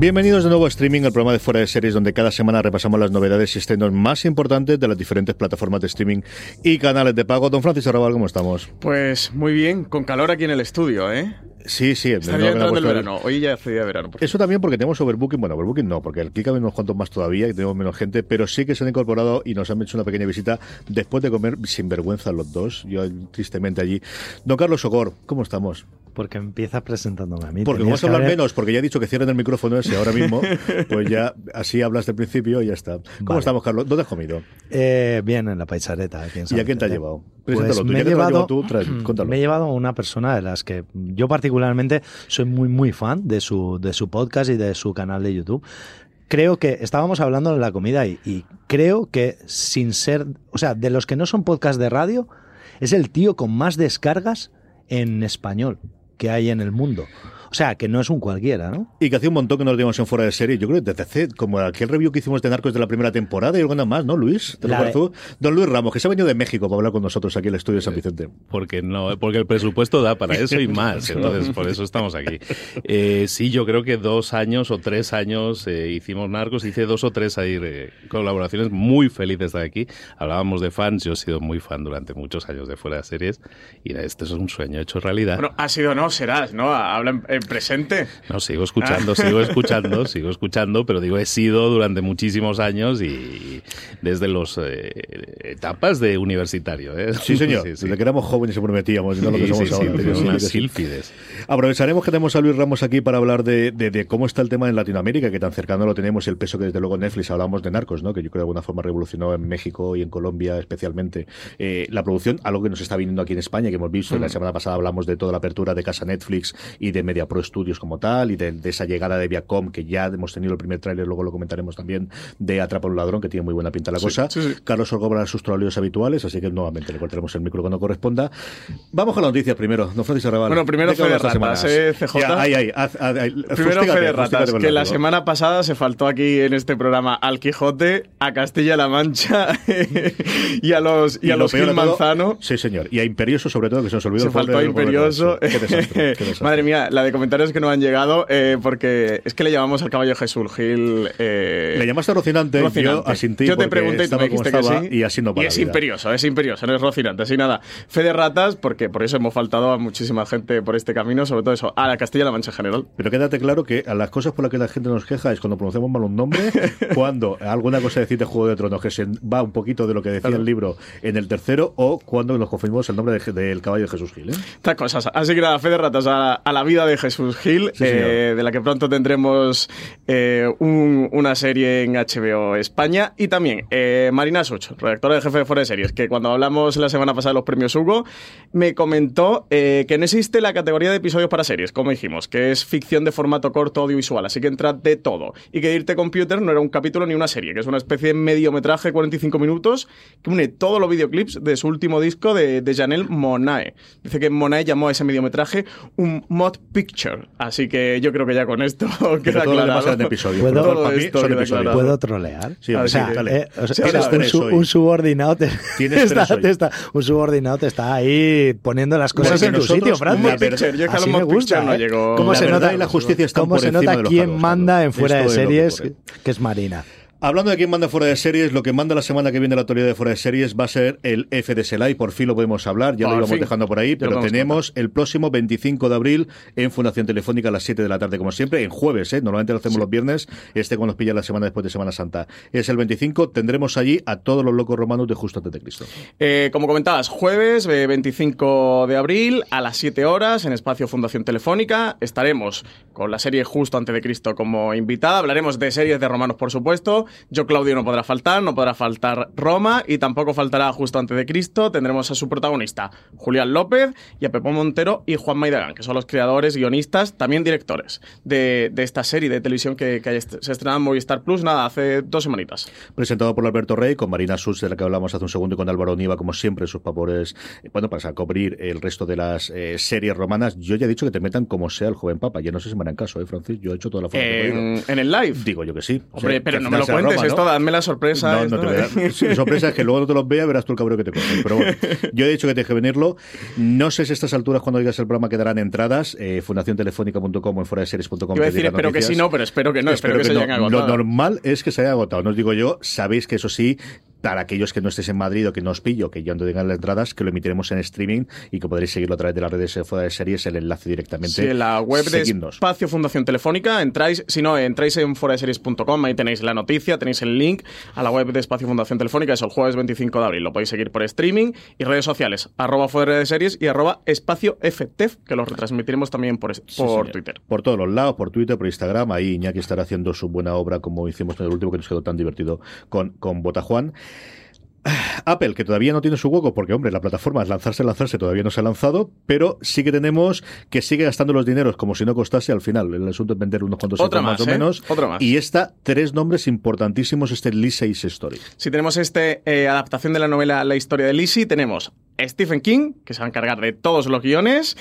Bienvenidos de nuevo a Streaming, el programa de Fuera de Series, donde cada semana repasamos las novedades y estrenos más importantes de las diferentes plataformas de streaming y canales de pago. Don Francisco Arrabal, ¿cómo estamos? Pues muy bien, con calor aquí en el estudio, ¿eh? Sí, sí. Está ya entrando el verano. Hoy ya de verano. Eso también porque tenemos overbooking. Bueno, overbooking no, porque aquí caben unos cuantos más todavía y tenemos menos gente, pero sí que se han incorporado y nos han hecho una pequeña visita después de comer sin vergüenza los dos. Yo tristemente allí. Don Carlos Sogor, ¿cómo estamos? Porque empiezas presentándome a mí. Porque vamos a hablar menos, porque ya he dicho que cierren el micrófono ese ahora mismo, pues ya así hablas del principio y ya está. ¿Cómo estamos, Carlos? ¿Dónde has comido? Eh, bien, en la paisareta. ¿Y a quién te ha llevado? Pues me, he llevado, me he llevado a una persona de las que yo particularmente soy muy, muy fan de su, de su podcast y de su canal de YouTube creo que estábamos hablando de la comida y, y, creo que sin ser, o sea, de los que no son podcast de radio, es el tío con más descargas en español que hay en el mundo. O sea, que no es un cualquiera, ¿no? Y que hace un montón que nos dimos en fuera de serie. Yo creo que desde como aquel review que hicimos de Narcos de la primera temporada y alguna más, ¿no, Luis? ¿Te lo Don Luis Ramos, que se ha venido de México para hablar con nosotros aquí en el estudio de San Vicente. Porque no, porque el presupuesto da para eso y más. Entonces, por eso estamos aquí. Eh, sí, yo creo que dos años o tres años eh, hicimos Narcos. Hice dos o tres ahí eh, colaboraciones muy felices de aquí. Hablábamos de fans. Yo he sido muy fan durante muchos años de fuera de series. Y este es un sueño hecho realidad. Bueno, ha sido no, serás, ¿no? Habla en presente. No, sigo escuchando, sigo escuchando, sigo escuchando, pero digo, he sido durante muchísimos años y desde las eh, etapas de universitario. ¿eh? Sí, señor. Desde que éramos jóvenes y prometíamos, no lo que somos ahora. unas sílfides. Aprovecharemos que tenemos a Luis Ramos aquí para hablar de, de, cómo está el tema en Latinoamérica, que tan cercano lo tenemos y el peso que desde luego Netflix hablamos de narcos, ¿no? que yo creo de alguna forma revolucionó en México y en Colombia especialmente eh, la producción, algo que nos está viniendo aquí en España, que hemos visto. La mm. semana pasada hablamos de toda la apertura de Casa Netflix y de Media Pro Studios como tal, y de, esa llegada de Viacom, que ya hemos tenido el primer tráiler, luego lo comentaremos también, de Atrapa un ladrón, que tiene muy buena pinta la cosa. Carlos Orgobra sus trolleos habituales, así que nuevamente le cortaremos el micro cuando corresponda. Vamos con las noticias primero, don Francisco Arrabal. Bueno, primero Fede Ratas, eh, CJ. primero Fede Ratas, que la semana pasada se faltó aquí en este programa al Quijote, a Castilla-La Mancha y a los, y, a los Gil Manzano. sí, señor. Y a Imperioso, sobre todo, que se nos olvidó. Se faltó a Imperioso. Madre mía, la de comentarios que no han llegado, eh, porque es que le llamamos al caballo Jesús Gil. Eh, le llamaste Rocinante, Rocinante. Yo, yo te pregunté y tú me dijiste que sí. Y así no Y es imperioso, es imperioso, no es Rocinante, así nada. Fe de ratas, porque por eso hemos faltado a muchísima gente por este camino, sobre todo eso, a la Castilla-La Mancha en general. Pero quédate claro que a las cosas por las que la gente nos queja es cuando pronunciamos mal un nombre, cuando alguna cosa decir de Juego de Tronos que se va un poquito de lo que decía el libro en el tercero, o cuando nos confirmamos el nombre del caballo de Jesús Gil. ¿eh? Estas cosas. Así que nada, fe de ratas a, la vida de Jesús Gil, eh, de la que pronto tendremos eh, una serie en HBO España. Y también eh, Marina Such, redactora de jefe de Fuera de Series, que cuando hablamos la semana pasada de los premios Hugo, me comentó que no existe la categoría de episodios para series, como dijimos, que es ficción de formato corto audiovisual, así que entra de todo. Y que Irte Computer no era un capítulo ni una serie, que es una especie de mediometraje, 45 minutos, que une todos los videoclips de su último disco de, de Janelle Monae. Dice que Monae llamó a ese mediometraje un mod picture, así que yo creo que ya con esto queda claro. ¿Puedo, trolear? Sí, o sea, eh, un, subordinado te, está, un subordinado te está ahí poniendo las cosas en tu sitio, Francis. Así me gusta. No llegó. ¿Cómo se nota, la justicia está ¿Cómo se nota quién manda en fuera de series, que es Marina? Hablando de quién manda fuera de series, lo que manda la semana que viene la autoridad de fuera de series va a ser el FDS Live. Por fin lo podemos hablar, ya lo íbamos dejando por ahí, pero tenemos el próximo 25 de abril en Fundación Telefónica a las 7 de la tarde, como siempre, en jueves, ¿eh? normalmente lo hacemos los viernes, este cuando nos pilla la semana después de Semana Santa. Es el 25, tendremos allí a todos los locos romanos de Justo antes de Cristo. Eh, como comentabas, jueves 25 de abril a las 7 horas en Espacio Fundación Telefónica estaremos con la serie Justo antes de Cristo como invitada, hablaremos de series de romanos, por supuesto yo Claudio no podrá faltar, no podrá faltar Roma y tampoco faltará justo antes de Cristo. Tendremos a su protagonista, Julián López, y a Pepón Montero y Juan Maidagán, que son los creadores, guionistas, también directores de, esta serie de televisión que, se estrena en Movistar Plus, nada, hace dos semanitas. Presentado por Alberto Rey, con Marina Sus, de la que hablamos hace un segundo, y con Álvaro Niva, como siempre, sus papores, eh, bueno, para cubrir el resto de las eh, series romanas. Yo ya he dicho que te metan como sea el joven papa. Ya no sé si me harán caso, ¿eh, Francis? Yo he hecho toda la en, en el live. Digo yo que sí. Hombre, pero no me lo cuentes, esto dame la sorpresa. No, no te voy sorpresa es que luego no te los vea, verás tú el cabrón que te coges. Pero bueno, yo he dicho que te deje venirlo. No sé si a estas alturas, cuando digas el programa, quedarán entradas. Eh, fundaciontelefónica.com o en fuera de series.com. Quiero decir, espero que sí, no, pero espero que no, espero, que, se hayan agotado. Lo normal es que se haya agotado. No os digo yo, sabéis que eso sí, para aquellos que no estéis en Madrid o que no os pillo, que ya no tengan las entradas, que lo emitiremos en streaming y que podréis seguirlo a través de las redes fuera de series, el enlace directamente. Sí, en la web de Espacio Fundación Telefónica, entráis, si no, entráis en series.com ahí tenéis la noticia, tenéis el link a la web de Espacio Fundación Telefónica, es el jueves 25 de abril, lo podéis seguir por streaming y redes sociales, arroba fuera de series y arroba espacio FTF, que lo retransmitiremos también por, por Twitter. Por todos los lados, por Twitter, por Instagram, ahí Iñaki estará haciendo su buena obra como hicimos en el último que nos quedó tan divertido con, con Botajuan. Apple, que todavía no tiene su hueco, porque, hombre, la plataforma es lanzarse, lanzarse, todavía no se ha lanzado, pero sí que tenemos que sigue gastando los dineros como si no costase al final. El asunto es vender unos cuantos Otra más, o ¿eh? menos. Otra más. Y está tres nombres importantísimos, este Lizzie Story. Si tenemos este eh, adaptación de la novela La historia de Lizzie, tenemos Stephen King, que se va a encargar de todos los guiones,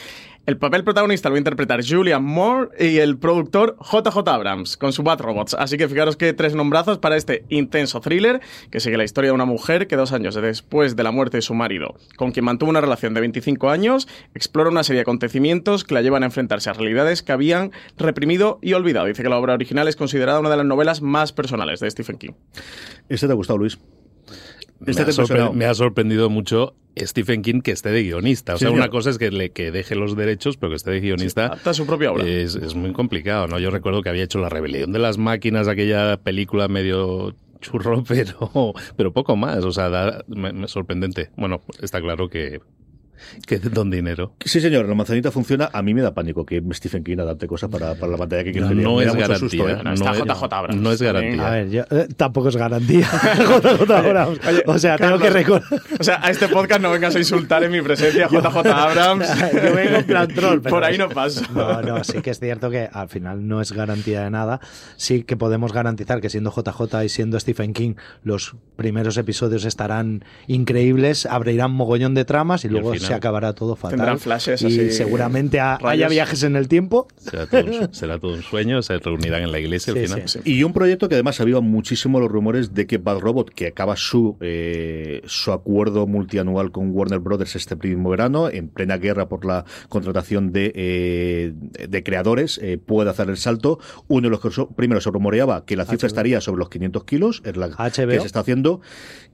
el papel protagonista lo va a Julian Moore y el productor JJ Abrams con su Bat Robots. Así que fijaros que tres nombrazos para este intenso thriller que sigue la historia de una mujer que dos años después de la muerte de su marido, con quien mantuvo una relación de 25 años, explora una serie de acontecimientos que la llevan a enfrentarse a realidades que habían reprimido y olvidado. Dice que la obra original es considerada una de las novelas más personales de Stephen King. ¿Este te ha gustado, Luis? Este me, ha sorprendido mucho Stephen King que esté de guionista. O sea, una cosa es que, le, que deje los derechos, pero que esté de guionista. su propia obra. Es, muy complicado, ¿no? Yo recuerdo que había hecho La Rebelión de las Máquinas, aquella película medio churro, pero, pero poco más. O sea, me, sorprendente. Bueno, está claro que que don dinero. Sí, señor, la manzanita funciona. A mí me da pánico que Stephen King adapte cosas para, para la pantalla que no, no es garantía. ¿eh? No, está JJ Abrams. No es garantía. A ver, yo, eh, tampoco es garantía. JJ Abrams. o sea, tengo que recordar. O sea, a este podcast no vengas a insultar en mi presencia JJ Abrams. yo vengo en plan troll. Por ahí no paso. No, no, sí que es cierto que al final no es garantía de nada. Sí que podemos garantizar que siendo JJ y siendo Stephen King, los primeros episodios estarán increíbles, abrirán mogollón de tramas y luego se acabará todo fatal. Tendrán flashes y seguramente haya viajes en el tiempo. Será todo, un, sueño, se reunirán en la iglesia al final. Y un proyecto que además había muchísimo los rumores de que Bad Robot, que acaba su, eh, su acuerdo multianual con Warner Brothers este mismo verano, en plena guerra por la contratación de, eh, de creadores, eh, puede hacer el salto. Uno de los que primero se rumoreaba que la cifra estaría sobre los 500 kilos, es la que se está haciendo,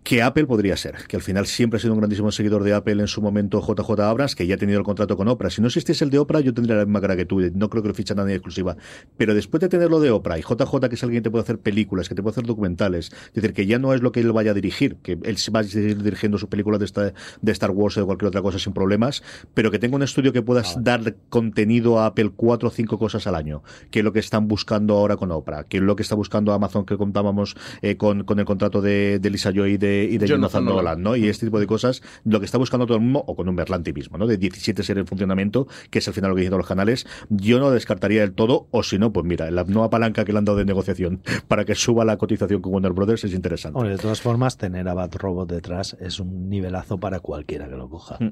que Apple podría ser, que al final siempre ha sido un grandísimo seguidor de Apple en su momento JJ Abrams, que ya ha tenido el contrato con Oprah. Si no existiese el de Oprah, yo tendría la misma cara que tú, no creo que lo fichan a nadie exclusiva. Pero después de tenerlo de Oprah y JJ, que es alguien que te puede hacer películas, que te puede hacer documentales, es decir, que ya no es lo que él vaya a dirigir, que él va a seguir dirigiendo sus películas de, esta, de Star Wars o de cualquier otra cosa sin problemas, pero que tenga un estudio que puedas dar contenido a Apple cuatro o cinco cosas al año, que es lo que están buscando ahora con Oprah, que es lo que está buscando Amazon que contábamos eh, con, con el contrato de, de Lisa Joy y de y de Jonathan, Nolan, ¿no? Y este tipo de cosas, lo que está buscando todo el mundo, o con un Berlanti mismo, ¿no? De 17 series en funcionamiento, que es al final lo que dicen los canales, yo no descartaría del todo, o si no, pues mira, la nueva palanca que le han dado de negociación para que suba la cotización con Warner Brothers es interesante. de todas formas, tener a Bat Robot detrás es un nivelazo para cualquiera que lo coja. Mm.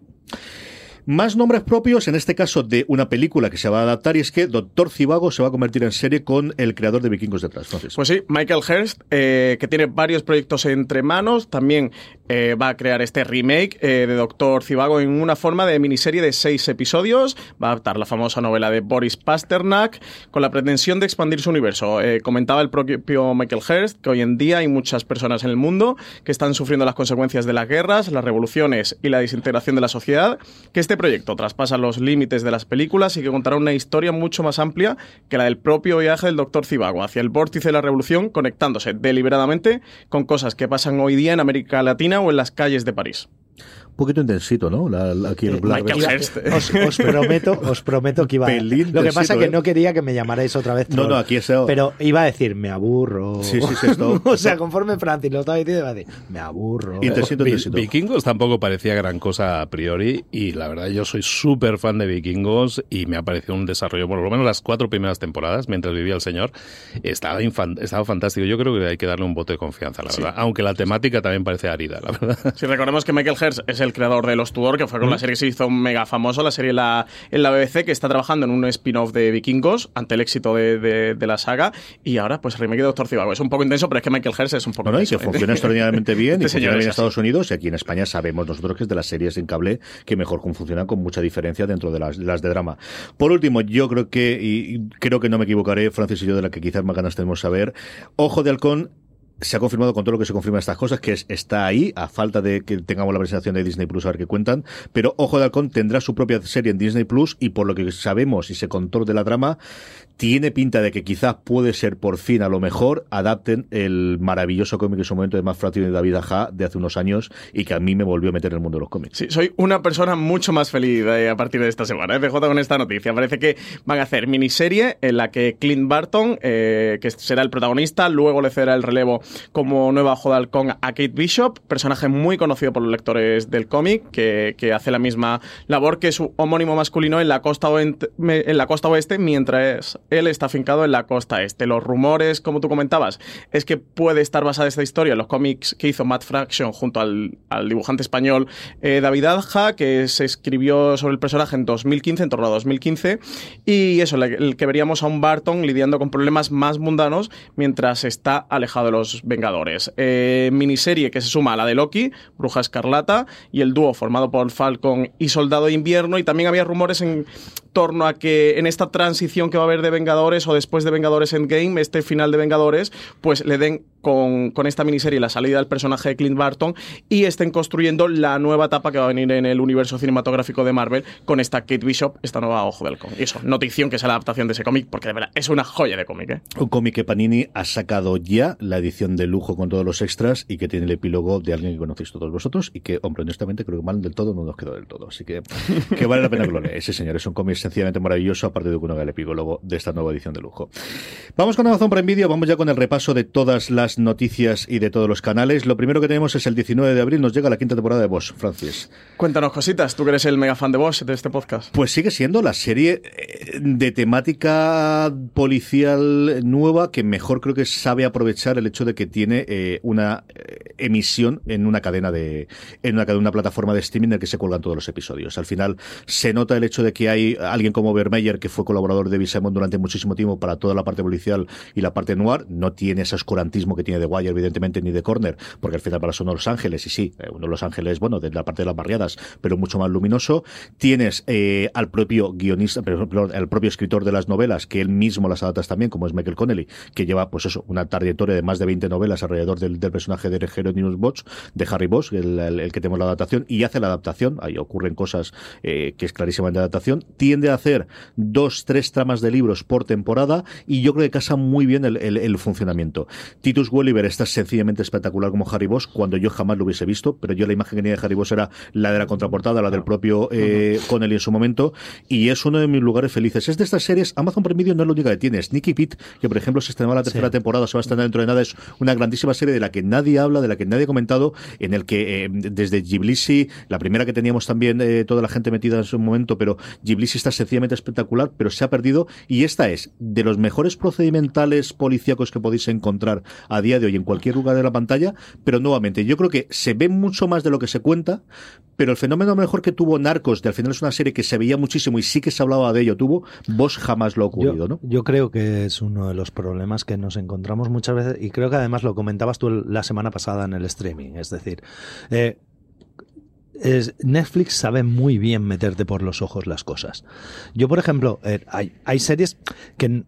Más nombres propios, en este caso de una película que se va a adaptar, y es que Doctor Cibago se va a convertir en serie con el creador de Vikingos detrás. Pues sí, Michael Hurst, eh, que tiene varios proyectos entre manos, también eh, va a crear este remake eh, de Doctor Cibago en una forma de miniserie de seis episodios. Va a adaptar la famosa novela de Boris Pasternak con la pretensión de expandir su universo. comentaba el propio Michael Hurst que hoy en día hay muchas personas en el mundo que están sufriendo las consecuencias de las guerras, las revoluciones y la desintegración de la sociedad, que este proyecto traspasa los límites de las películas y que contará una historia mucho más amplia que la del propio viaje del Doctor Cibago hacia el vórtice de la revolución, conectándose deliberadamente con cosas que pasan hoy día en América Latina o en las calles de París un poquito intensito, ¿no? aquí el Black os, os, prometo, os prometo que iba a... Lo que pasa es que ¿eh? no quería que me llamarais otra vez. No, no, aquí es... Pero iba a decir, me aburro. Sí, sí, sí. Esto, o sea, conforme Francis lo estaba diciendo, iba a decir, me aburro. Intensito, intensito. Vikingos tampoco parecía gran cosa a priori y la verdad yo soy súper fan de Vikingos y me ha parecido un desarrollo, por lo menos las cuatro primeras temporadas, mientras vivía el señor, estaba, estaba fantástico. Yo creo que hay que darle un voto de confianza, la verdad. Aunque la temática también parece árida, la verdad. Si recordemos que Michael Hertz es el creador de Los Tudor, que fue con la serie que se hizo mega famosa, la serie la, en la BBC, que está trabajando en un spin-off de Vikingos ante el éxito de, de, la saga. Y ahora, pues remake de Doctor Cibago. Es un poco intenso, pero es que Michael Hertz es un poco intenso. y que funciona extraordinariamente bien y este funciona bien en Estados Unidos. Y aquí en España sabemos nosotros que es de las series en cable que mejor funcionan con mucha diferencia dentro de las, las de drama. Por último, yo creo que, y creo que no me equivocaré, Francis y yo, de la que quizás más ganas tenemos saber, Ojo de Halcón se ha confirmado con todo lo que se confirma estas cosas, que es, está ahí, a falta de que tengamos la presentación de Disney Plus a ver qué cuentan, pero Ojo de Halcón tendrá su propia serie en Disney Plus y por lo que sabemos y se contó de la trama, tiene pinta de que quizás puede ser por fin a lo mejor adapten el maravilloso cómic en su momento de más Frattini de David Aja de hace unos años y que a mí me volvió a meter en el mundo de los cómics. Sí, soy una persona mucho más feliz eh, a partir de esta semana, ¿eh? con esta noticia. Parece que van a hacer miniserie en la que Clint Barton, eh, que será el protagonista, luego le cederá el relevo como nueva Ojo de Halcón a Kate Bishop, personaje muy conocido por los lectores del cómic, que, hace la misma labor que su homónimo masculino en la costa en la costa oeste mientras él está afincado en la costa este. Los rumores, como tú comentabas, es que puede estar basada esta historia en los cómics que hizo Matt Fraction junto al, dibujante español eh, David Adja, que se escribió sobre el personaje en 2015, en torno a 2015, y eso, el que veríamos a un Barton lidiando con problemas más mundanos mientras está alejado de los Vengadores. Eh, miniserie que se suma a la de Loki, Bruja Escarlata, y el dúo formado por Falcon y Soldado de Invierno, y también había rumores en torno a que en esta transición que va a haber de Vengadores o después de Vengadores Endgame, este final de Vengadores, pues le den con, esta miniserie la salida del personaje de Clint Barton y estén construyendo la nueva etapa que va a venir en el universo cinematográfico de Marvel con esta Kate Bishop, esta nueva Ojo del cómic. Y eso, notición que es la adaptación de ese cómic, porque de verdad es una joya de cómic. ¿eh? Un cómic que Panini ha sacado ya, la edición de lujo con todos los extras y que tiene el epílogo de alguien que conocéis todos vosotros y que, hombre, honestamente creo que mal del todo no nos quedó del todo. Así que, que vale la pena que lo Ese señor es un cómic sencillamente maravilloso, aparte de que uno haga el epílogo de esta nueva edición de lujo. Vamos con Amazon Prime Video, vamos ya con el repaso de todas las noticias y de todos los canales. Lo primero que tenemos es el 19 de abril, nos llega la quinta temporada de Bosch, Francis. Cuéntanos cositas, tú que eres el mega fan de Bosch de este podcast. Pues sigue siendo la serie eh, de temática policial nueva que mejor creo que sabe aprovechar el hecho de que tiene eh, una eh, emisión en una cadena de en una, una plataforma de streaming en la que se cuelgan todos los episodios. Al final se nota el hecho de que hay alguien como Vermeyer que fue colaborador de Visemon durante muchísimo tiempo para toda la parte policial y la parte noir, no tiene ese oscurantismo que tiene The Wire evidentemente ni de Corner, porque al final para son Los Ángeles y sí, eh, uno de Los Ángeles, bueno, de la parte de las barriadas, pero mucho más luminoso. Tienes eh, al propio guionista, perdón, al propio escritor de las novelas, que él mismo las adapta también, como es Michael Connelly, que lleva pues eso, una trayectoria de más de 20 novelas alrededor del, personaje de News Bosch, de Harry Bosch, el, que tenemos la adaptación, y hace la adaptación, ahí ocurren cosas eh, que es clarísima de adaptación, tiende a hacer dos, tres tramas de libros por temporada, y yo creo que casa muy bien el, funcionamiento. Titus Welliver está sencillamente espectacular como Harry Bosch, cuando yo jamás lo hubiese visto, pero yo la imagen que tenía de Harry Bosch era la de la contraportada, la del propio eh, Connelly en su momento, y es uno de mis lugares felices. Es de estas series, Amazon Prime Video no es lo único que tiene, Sneaky Pete, que por ejemplo se estrenó la tercera temporada, se va a estrenar dentro de nada, es una grandísima serie de la que nadie habla, de la que nadie ha comentado, en el que eh, desde Giblisi, la primera que teníamos también eh, toda la gente metida en su momento, pero Giblisi está sencillamente espectacular, pero se ha perdido, y esta es de los mejores procedimentales policíacos que podéis encontrar a día de hoy en cualquier lugar de la pantalla, pero nuevamente, yo creo que se ve mucho más de lo que se cuenta, pero el fenómeno mejor que tuvo Narcos, de al final es una serie que se veía muchísimo y sí que se hablaba de ello, tuvo, vos jamás lo ha ocurrido, ¿no? Yo creo que es uno de los problemas que nos encontramos muchas veces, y creo que además lo comentabas tú la semana pasada en el streaming. Es decir, eh, Netflix sabe muy bien meterte por los ojos las cosas. Yo, por ejemplo, eh, hay, series que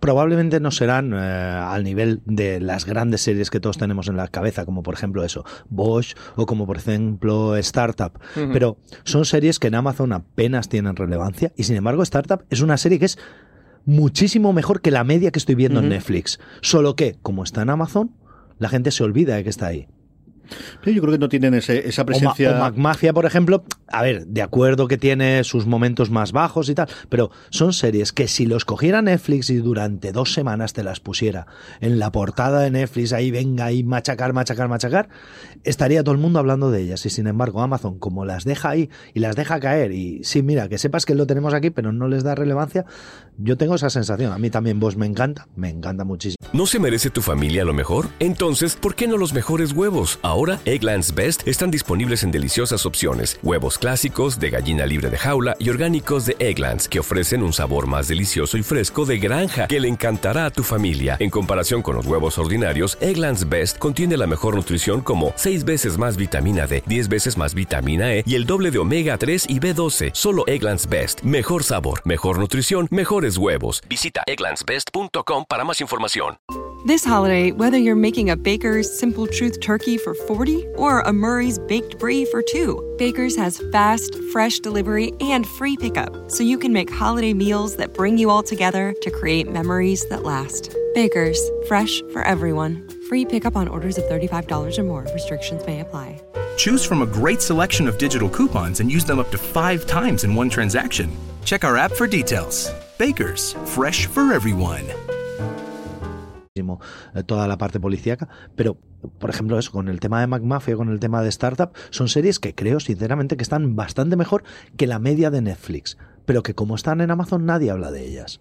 probablemente no serán eh, al nivel de las grandes series que todos tenemos en la cabeza, como por ejemplo eso, Bosch o como por ejemplo Startup, pero son series que en Amazon apenas tienen relevancia y sin embargo Startup es una serie que es muchísimo mejor que la media que estoy viendo en Netflix. Solo que, como está en Amazon, la gente se olvida de que está ahí. Yo creo que no tienen esa presencia. O, Mafia, por ejemplo, a ver, de acuerdo que tiene sus momentos más bajos y tal, pero son series que si los cogiera Netflix y durante dos semanas te las pusiera en la portada de Netflix, ahí venga, ahí machacar, machacar, machacar, estaría todo el mundo hablando de ellas. Y sin embargo, Amazon, como las deja ahí y las deja caer, y sí, mira, que sepas que lo tenemos aquí, pero no les da relevancia, yo tengo esa sensación. A mí también vos me encanta, me encanta muchísimo. ¿No se merece tu familia lo mejor? Entonces, ¿por qué no los mejores huevos? Ahora, Egglands Best están disponibles en deliciosas opciones. Huevos clásicos, de gallina libre de jaula y orgánicos de Egglands, que ofrecen un sabor más delicioso y fresco de granja que le encantará a tu familia. En comparación con los huevos ordinarios, Egglands Best contiene la mejor nutrición como 6 veces más vitamina D, 10 veces más vitamina E y el doble de omega 3 y B12. Solo Egglands Best. Mejor sabor, mejor nutrición, mejores huevos. Visita egglandsbest.com para más información. This holiday, whether you're making a Baker's Simple Truth turkey for 40 or a Murray's Baked Brie for two, Baker's has fast, fresh delivery and free pickup, so you can make holiday meals that bring you all together to create memories that last. Baker's, fresh for everyone. Free pickup on orders of $35 or more. Restrictions may apply. Choose from a great selection of digital coupons and use them up to five times in one transaction. Check our app for details. Baker's, fresh for everyone. Eh, toda la parte policíaca, pero por ejemplo eso, con el tema de McMafia, con el tema de Startup, son series que creo sinceramente que están bastante mejor que la media de Netflix, pero que como están en Amazon nadie habla de ellas.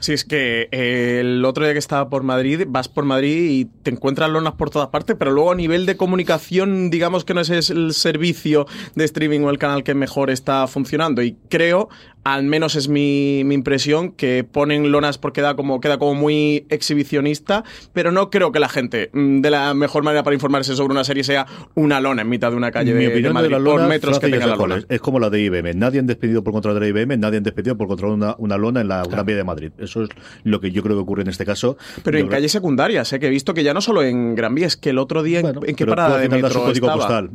Sí, es que eh, el otro día que estaba por Madrid, vas por Madrid y te encuentras lonas por todas partes, pero luego a nivel de comunicación, digamos que no es el servicio de streaming o el canal que mejor está funcionando. Y creo, al menos es mi, impresión, que ponen lonas porque da como, queda como muy exhibicionista, pero no creo que la gente, mm, de la mejor manera para informarse sobre una serie, sea una lona en mitad de una calle de, Madrid, por metros que tenga la lona. Es como la de IBM. Nadie han despedido por contra de IBM, nadie han despedido por contra una, una lona en la vía de Madrid. Eso es lo que yo creo que ocurre en este caso. Pero en calles secundarias, ¿eh? que he visto que ya no solo en Gran Vía, es que el otro día en, qué parada de metro estaba.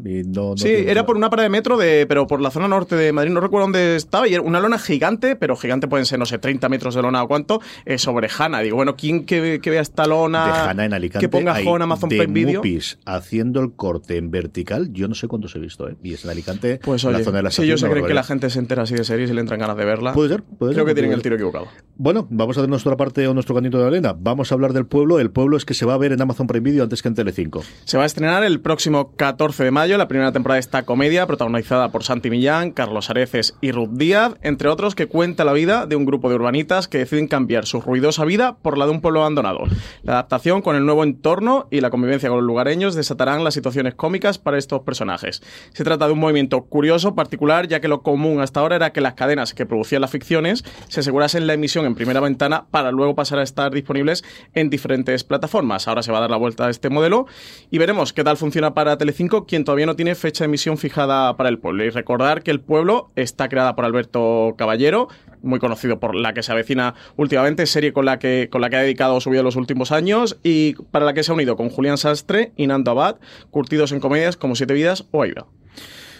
sí, era por una parada de metro, de, pero por la zona norte de Madrid, no recuerdo dónde estaba, y era una lona gigante, pero gigante pueden ser, no sé, 30 metros de lona o cuánto, eh, sobre Hanna. Digo, bueno, ¿quién que, vea esta lona? De Hanna en Alicante. Que ponga en Amazon Prime Video. haciendo el corte en vertical, yo no sé cuántos he visto, ¿eh? Y es en Alicante, pues la zona de la Sí, yo sé que la gente se entera así de series y le entran ganas de verla. Puede ser, puede Creo que tienen el tiro equivocado. Bueno, vamos a hacer nuestra parte o nuestro canito de arena. Vamos a hablar del pueblo. El pueblo es que se va a ver en Amazon Prime Video antes que en Telecinco. Se va a estrenar el próximo 14 de mayo la primera temporada de esta comedia protagonizada por Santi Millán, Carlos Areces y Ruth Díaz, entre otros, que cuenta la vida de un grupo de urbanitas que deciden cambiar su ruidosa vida por la de un pueblo abandonado. La adaptación con el nuevo entorno y la convivencia con los lugareños desatarán las situaciones cómicas para estos personajes. Se trata de un movimiento curioso, particular, ya que lo común hasta ahora era que las cadenas que producían las ficciones se asegurasen la emisión en primera ventana para luego pasar a estar disponibles en diferentes plataformas. Ahora se va a dar la vuelta a este modelo y veremos qué tal funciona para Telecinco, quien todavía no tiene fecha de emisión fijada para el pueblo. Y recordar que el pueblo está creada por Alberto Caballero, muy conocido por la que se avecina últimamente, serie con la que, con la que ha dedicado su vida los últimos años y para la que se ha unido con Julián Sastre y Nando Abad, curtidos en comedias como Siete Vidas o Aida.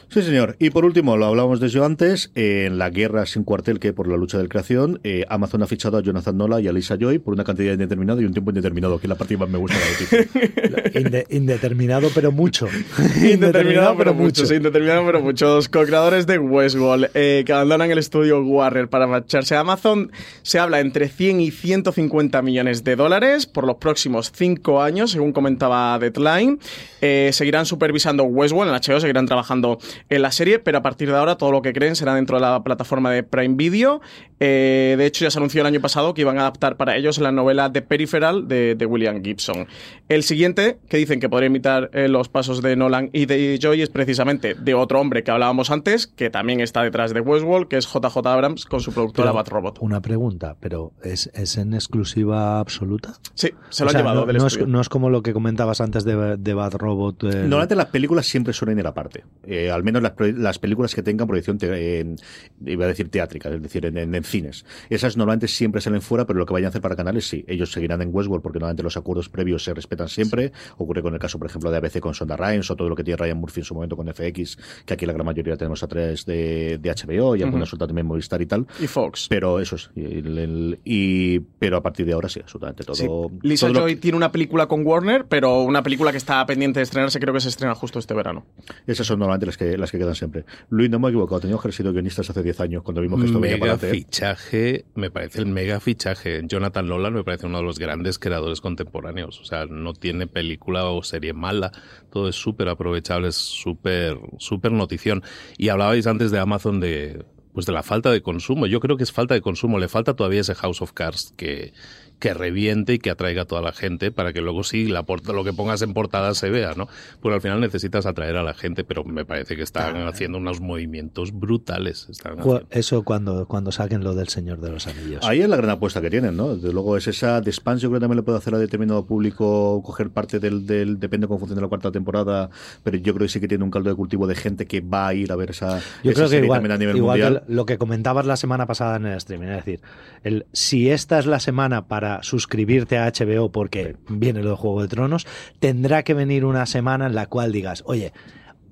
Sí, señor. Y por último, lo hablábamos de eso antes, en la guerra sin cuartel que por la lucha de creación, eh, Amazon ha fichado a Jonathan Nola y a Lisa Joy por una cantidad indeterminada y un tiempo indeterminado, que es la parte que más me gusta de indeterminado, pero mucho. indeterminado, pero mucho. Sí, indeterminado, pero mucho. Los co-creadores de Westworld eh, que abandonan el estudio Warner para marcharse a Amazon, se habla entre 100 y 150 millones de dólares por los próximos cinco años, según comentaba Deadline. Eh, seguirán supervisando Westworld en HBO, seguirán trabajando en la serie, pero a partir de ahora todo lo que creen será dentro de la plataforma de Prime Video. Eh, de hecho, ya se anunció el año pasado que iban a adaptar para ellos la novela The Peripheral de, William Gibson. El siguiente, que dicen que podría imitar eh, los pasos de Nolan y de Joy, es precisamente de otro hombre que hablábamos antes, que también está detrás de Westworld, que es JJ Abrams con su productora Bat Robot. Una pregunta, pero ¿es, en exclusiva absoluta? Sí, se lo ha llevado no, es, como lo que comentabas antes de, de Bad Robot robot. Normalmente las películas siempre suelen ir aparte. Eh, al menos las, películas que tengan proyección, iba a decir teátrica, es decir, en, cines. Esas normalmente siempre salen fuera, pero lo que vayan a hacer para canales, sí. Ellos seguirán en Westworld porque normalmente los acuerdos previos se respetan siempre. Ocurre con el caso, por ejemplo, de ABC con Sonda Rhimes o todo lo que tiene Ryan Murphy en su momento con FX, que aquí la gran mayoría tenemos a través de, HBO y alguna uh también Movistar y tal. Y Fox. Pero eso es. Y, pero a partir de ahora sí, absolutamente todo. Lisa Joy tiene una película con Warner, pero una película que está pendiente de estrenarse, creo que se estrena justo este verano. Esas son normalmente las que, las que quedan siempre. Luis, no me he equivocado, tenía que haber sido guionistas hace 10 años cuando vimos que esto mega venía para fichaje, me parece el mega fichaje. Jonathan Nolan me parece uno de los grandes creadores contemporáneos. O sea, no tiene película o serie mala. Todo es súper aprovechable, es súper, súper notición. Y hablabais antes de Amazon de pues de la falta de consumo. Yo creo que es falta de consumo. Le falta todavía ese House of Cards que, que reviente y que atraiga a toda la gente para que luego sí la lo que pongas en portada se vea, ¿no? Pues al final necesitas atraer a la gente, pero me parece que están haciendo unos movimientos brutales. Eso cuando, cuando saquen lo del Señor de los Anillos. Ahí es la gran apuesta que tienen, ¿no? Desde luego es esa de expansión que también le puede hacer a determinado público coger parte del, del depende cómo funciona la cuarta temporada, pero yo creo que sí que tiene un caldo de cultivo de gente que va a ir a ver esa, yo creo que igual, a nivel mundial. lo que comentabas la semana pasada en el streaming, es decir, el, si esta es la semana para suscribirte a HBO porque viene lo de Juego de Tronos, tendrá que venir una semana en la cual digas, oye,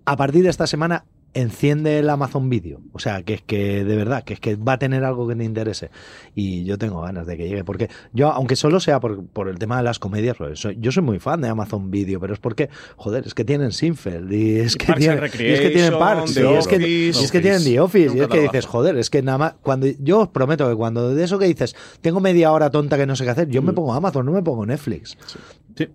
a partir de esta semana enciende el Amazon Video. O sea, que es que de verdad, que es que va a tener algo que te interese. Y yo tengo ganas de que llegue, porque yo, aunque solo sea por, por el tema de las comedias, pues yo soy muy fan de Amazon Video, pero es porque, joder, es que tienen Sinfeld y es que, tienen, y es que tienen Parks, y es, que, es que tienen The Office, y es que dices, joder, es que nada más, cuando yo os prometo que cuando de eso que dices, tengo media hora tonta que no sé qué hacer, yo me mm. pongo Amazon, no me pongo Netflix. sí.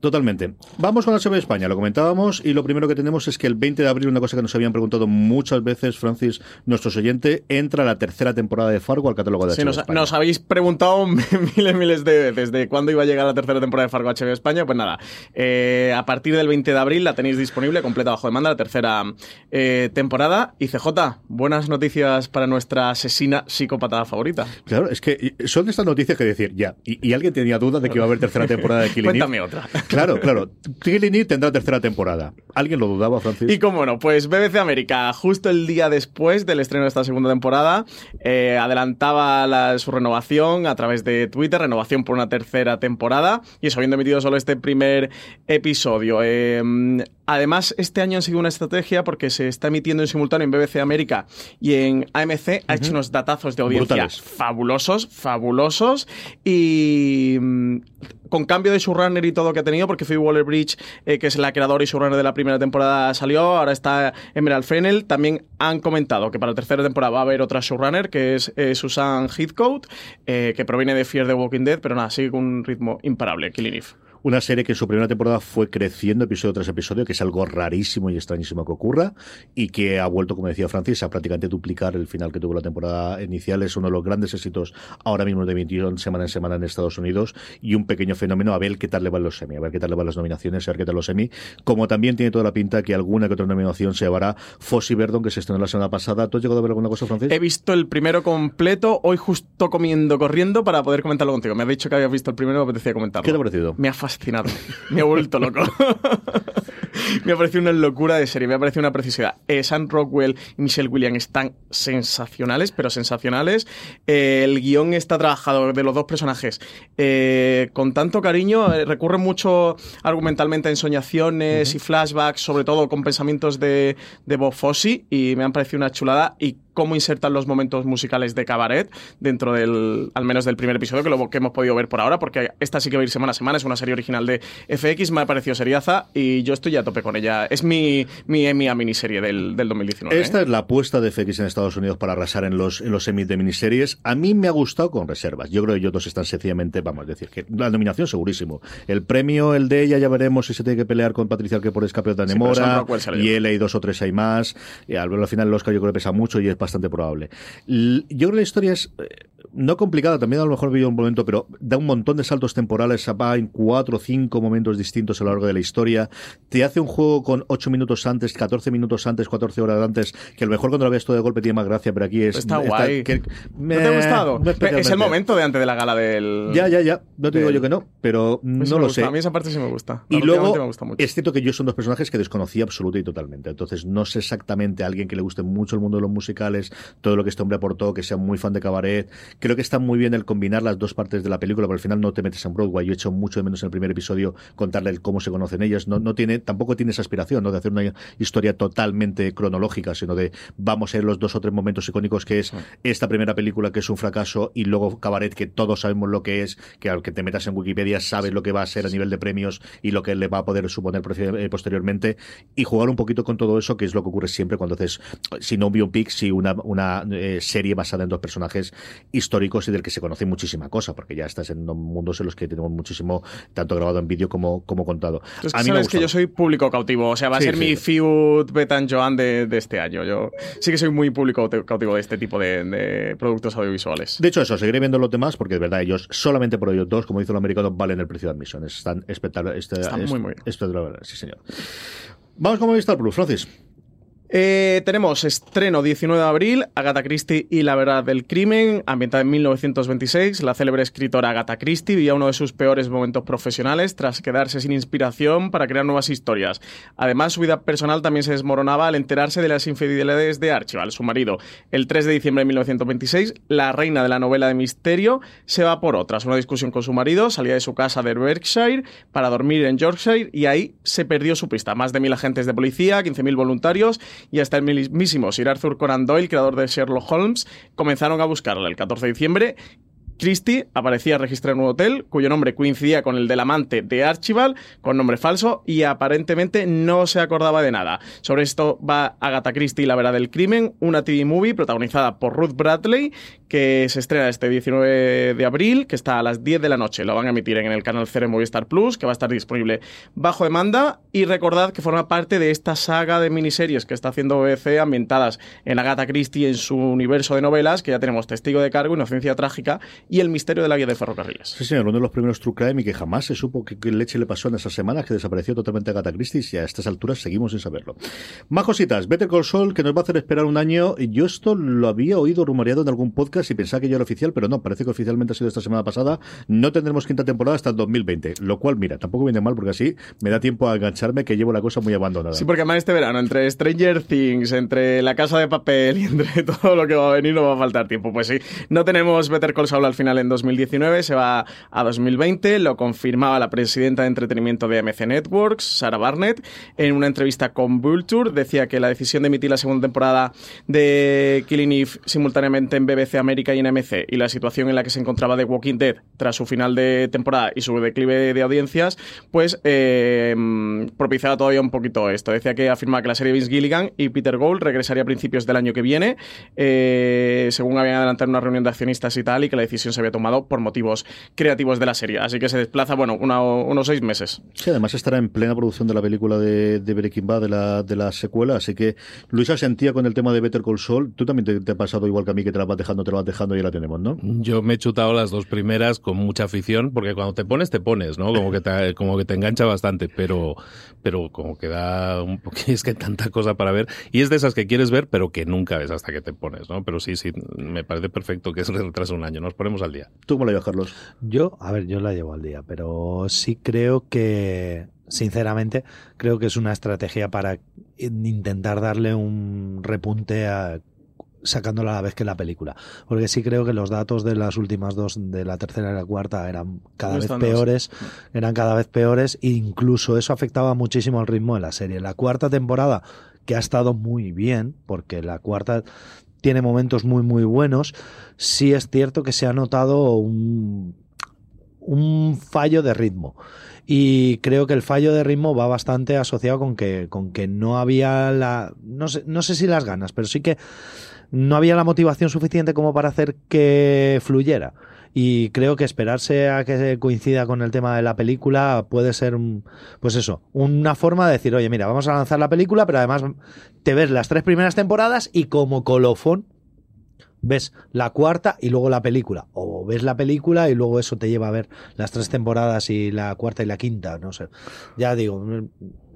Totalmente. Vamos con la serie de España, lo comentábamos y lo primero que tenemos es que el 20 de abril, una cosa que nos habían preguntado muchas veces, Francis, nuestro oyente, entra la tercera temporada de Fargo al catálogo de HBO nos, nos, habéis preguntado miles, miles de veces de cuándo iba a llegar la tercera temporada de Fargo a HBO España. Pues nada, eh, a partir del 20 de abril la tenéis disponible, completa bajo demanda, la tercera eh, temporada. Y CJ, buenas noticias para nuestra asesina psicópata favorita. Claro, es que son estas noticias que decir, ya, y, alguien tenía dudas de que iba a haber tercera temporada de Killing Cuéntame otra. Claro, claro. Killing tendrá tercera temporada. ¿Alguien lo dudaba, Francis? Y cómo no, pues BBC América, justo el día después del estreno de esta segunda temporada, eh, adelantaba su renovación a través de Twitter, renovación por una tercera temporada, y eso habiendo emitido solo este primer episodio. Eh, además, este año han seguido una estrategia porque se está emitiendo en simultáneo en BBC América y en AMC, ha hecho unos datazos de audiencia fabulosos, fabulosos, y con cambio de showrunner y todo que ha tenido, porque Phoebe Waller-Bridge, eh, que es la creadora y showrunner de la primera temporada, salió, ahora está Emerald Fennel. También han comentado que para la tercera temporada va a haber otra showrunner, que es eh, Susan Heathcote, eh, que proviene de Fear the Walking Dead, pero nada, sigue con un ritmo imparable, Killing. Una serie que en su primera temporada fue creciendo episodio tras episodio, que es algo rarísimo y extrañísimo que ocurra, y que ha vuelto, como decía Francis, a prácticamente duplicar el final que tuvo la temporada inicial. Es uno de los grandes éxitos ahora mismo de 21 semana en semana en Estados Unidos, y un pequeño fenómeno a ver qué tal le van los semi, a ver qué tal le van las nominaciones, a ver qué tal los semi, como también tiene toda la pinta que alguna que otra nominación se llevará Fossi Verdon, que se estrenó la semana pasada. ¿Tú has llegado a ver alguna cosa, Francis? He visto el primero completo, hoy justo comiendo, corriendo, para poder comentarlo contigo. Me has dicho que habías visto el primero me apetecía comentarlo. ¿Qué te ha parecido? Me ha fascinado. Me ha vuelto loco. me ha parecido una locura de serie, me ha parecido una preciosidad. Eh, Sam Rockwell y Michelle Williams están sensacionales, pero sensacionales. Eh, el guion está trabajado de los dos personajes eh, con tanto cariño, recurre mucho argumentalmente a ensoñaciones y flashbacks, sobre todo con pensamientos de, de Bob Fosse, y me han parecido una chulada. Y cómo insertan los momentos musicales de cabaret dentro del, al menos del primer episodio, que lo que hemos podido ver por ahora, porque esta sí que va a ir semana a semana, es una serie original de FX, me ha parecido seriaza y yo estoy ya a tope con ella. Es mi, mi, mi miniserie del, del 2019. Esta ¿eh? es la apuesta de FX en Estados Unidos para arrasar en los, en los semis de miniseries. A mí me ha gustado con reservas. Yo creo que ellos dos están sencillamente, vamos a decir, que la nominación segurísimo. El premio, el de ella, ya veremos si se tiene que pelear con Patricia que por escape de Nemora. y él hay dos o tres hay más. Y al, al final el Oscar yo creo que pesa mucho y es bastante probable. Yo creo que la historia es eh, no complicada, también a lo mejor vi un momento, pero da un montón de saltos temporales, va en cuatro o cinco momentos distintos a lo largo de la historia. Te hace un juego con ocho minutos antes, 14 minutos antes, 14 horas antes, que a lo mejor cuando lo ves todo de golpe tiene más gracia, pero aquí es. Está, guay. ¿No te ha gustado? es el momento de antes de la gala del. Ya, ya, ya. No te digo yo que no, pero no lo sé. A mí esa parte sí me gusta. Y luego, es cierto que yo son dos personajes que desconocía absoluta y totalmente. Entonces, no sé exactamente a alguien que le guste mucho el mundo de los musicales, todo lo que este hombre aportó, que sea muy fan de cabaret. Creo que está muy bien el combinar las dos partes de la película, pero al final no te metes en Broadway. Yo he hecho mucho de menos en el primer episodio contarle cómo se conocen ellas. No, no tiene, tampoco tiene esa aspiración ¿no? de hacer una historia totalmente cronológica, sino de vamos a ir los dos o tres momentos icónicos que es esta primera película que es un fracaso y luego Cabaret que todos sabemos lo que es, que al que te metas en Wikipedia sabes lo que va a ser a nivel de premios y lo que le va a poder suponer eh, posteriormente y jugar un poquito con todo eso que es lo que ocurre siempre cuando haces si no un biopic, si una, una eh, serie basada en dos personajes históricos y del que se conoce muchísima cosa porque ya estás en mundos en los que tenemos muchísimo tanto grabado en vídeo como, como contado. a mí sabes que yo soy público cautivo, o sea, va a ser mi feud Betan Joan de, de, este año. Yo sí que soy muy público cautivo de este tipo de, productos audiovisuales. De hecho, eso, seguiré viendo los demás porque de verdad ellos, solamente por ellos dos, como dice el americano, valen el precio de admisión. Están espectaculares. Están muy, muy bien. Esto es de la verdad, sí, señor. Vamos con Movistar Plus, Francis. Eh, tenemos estreno 19 de abril, Agatha Christie y la verdad del crimen, ambientada en 1926. La célebre escritora Agatha Christie vivía uno de sus peores momentos profesionales tras quedarse sin inspiración para crear nuevas historias. Además, su vida personal también se desmoronaba al enterarse de las infidelidades de Archibald, su marido. El 3 de diciembre de 1926, la reina de la novela de misterio se va por otras. Una discusión con su marido, salía de su casa de Berkshire para dormir en Yorkshire y ahí se perdió su pista. Más de mil agentes de policía, 15.000 voluntarios y hasta el mismísimo Sir Arthur Conan Doyle, creador de Sherlock Holmes, comenzaron a buscarla el 14 de diciembre Christie aparecía registrado en un hotel cuyo nombre coincidía con el del amante de Archibald, con nombre falso, y aparentemente no se acordaba de nada. Sobre esto va Agatha Christie la verdad del crimen, una TV movie protagonizada por Ruth Bradley, que se estrena este 19 de abril, que está a las 10 de la noche. Lo van a emitir en el canal 0 Movistar Plus, que va a estar disponible bajo demanda. Y recordad que forma parte de esta saga de miniseries que está haciendo BBC ambientadas en Agatha Christie en su universo de novelas, que ya tenemos Testigo de Cargo, Inocencia Trágica y El misterio de la guía de ferrocarriles. Sí, señor, uno de los primeros True Crime y que jamás se supo qué, leche le pasó en esas semanas, que desapareció totalmente Agatha Christie y a estas alturas seguimos sin saberlo. Más cositas, Better Call Saul, que nos va a hacer esperar un año. Yo esto lo había oído rumoreado en algún podcast y pensaba que ya era oficial, pero no, parece que oficialmente ha sido esta semana pasada. No tendremos quinta temporada hasta el 2020, lo cual, mira, tampoco viene mal porque así me da tiempo a engancharme que llevo la cosa muy abandonada. Sí, porque además este verano, entre Stranger Things, entre La Casa de Papel y entre todo lo que va a venir, no va a faltar tiempo. Pues sí, no tenemos Better Call Saul al final en 2019 se va a 2020, lo confirmaba la presidenta de entretenimiento de AMC Networks, Sarah Barnett, en una entrevista con Vulture, decía que la decisión de emitir la segunda temporada de Killing Eve simultáneamente en BBC América y en AMC y la situación en la que se encontraba The Walking Dead tras su final de temporada y su declive de audiencias, pues eh, propiciaba todavía un poquito esto. Decía que afirmaba que la serie Vince Gilligan y Peter Gould regresaría a principios del año que viene, eh, según habían adelantado una reunión de accionistas y tal, y que la decisión se había tomado por motivos creativos de la serie. Así que se desplaza, bueno, unos seis meses. Sí, además estará en plena producción de la película de, de Breaking Bad, de la, de la secuela. Así que Luisa sentía con el tema de Better Call Saul. Tú también te, ha pasado igual que a mí, que te la vas dejando, te la vas dejando y ya la tenemos, ¿no? Yo me he chutado las dos primeras con mucha afición, porque cuando te pones, te pones, ¿no? Como que te, como que te engancha bastante, pero, pero como que da un poquito, es que tanta cosa para ver. Y es de esas que quieres ver, pero que nunca ves hasta que te pones, ¿no? Pero sí, sí, me parece perfecto que se retrase un año. Nos ponemos al día. ¿Tú cómo la Carlos? Yo, a ver, yo la llevo al día, pero sí creo que, sinceramente, creo que es una estrategia para intentar darle un repunte a sacándola a la vez que la película. Porque sí creo que los datos de las últimas dos, de la tercera y la cuarta, eran cada vez peores, eran cada vez peores, e incluso eso afectaba muchísimo al ritmo de la serie. La cuarta temporada, que ha estado muy bien, porque la cuarta tiene momentos muy, muy buenos. Sí es cierto que se ha notado un, un fallo de ritmo. Y creo que el fallo de ritmo va bastante asociado con que, con que no había la. No sé, no sé si las ganas, pero sí que no había la motivación suficiente como para hacer que fluyera. Y creo que esperarse a que coincida con el tema de la película puede ser, pues eso, una forma de decir, oye, mira, vamos a lanzar la película, pero además te ves las tres primeras temporadas y como colofón ves la cuarta y luego la película. O ves la película y luego eso te lleva a ver las tres temporadas y la cuarta y la quinta. No sé. Ya digo,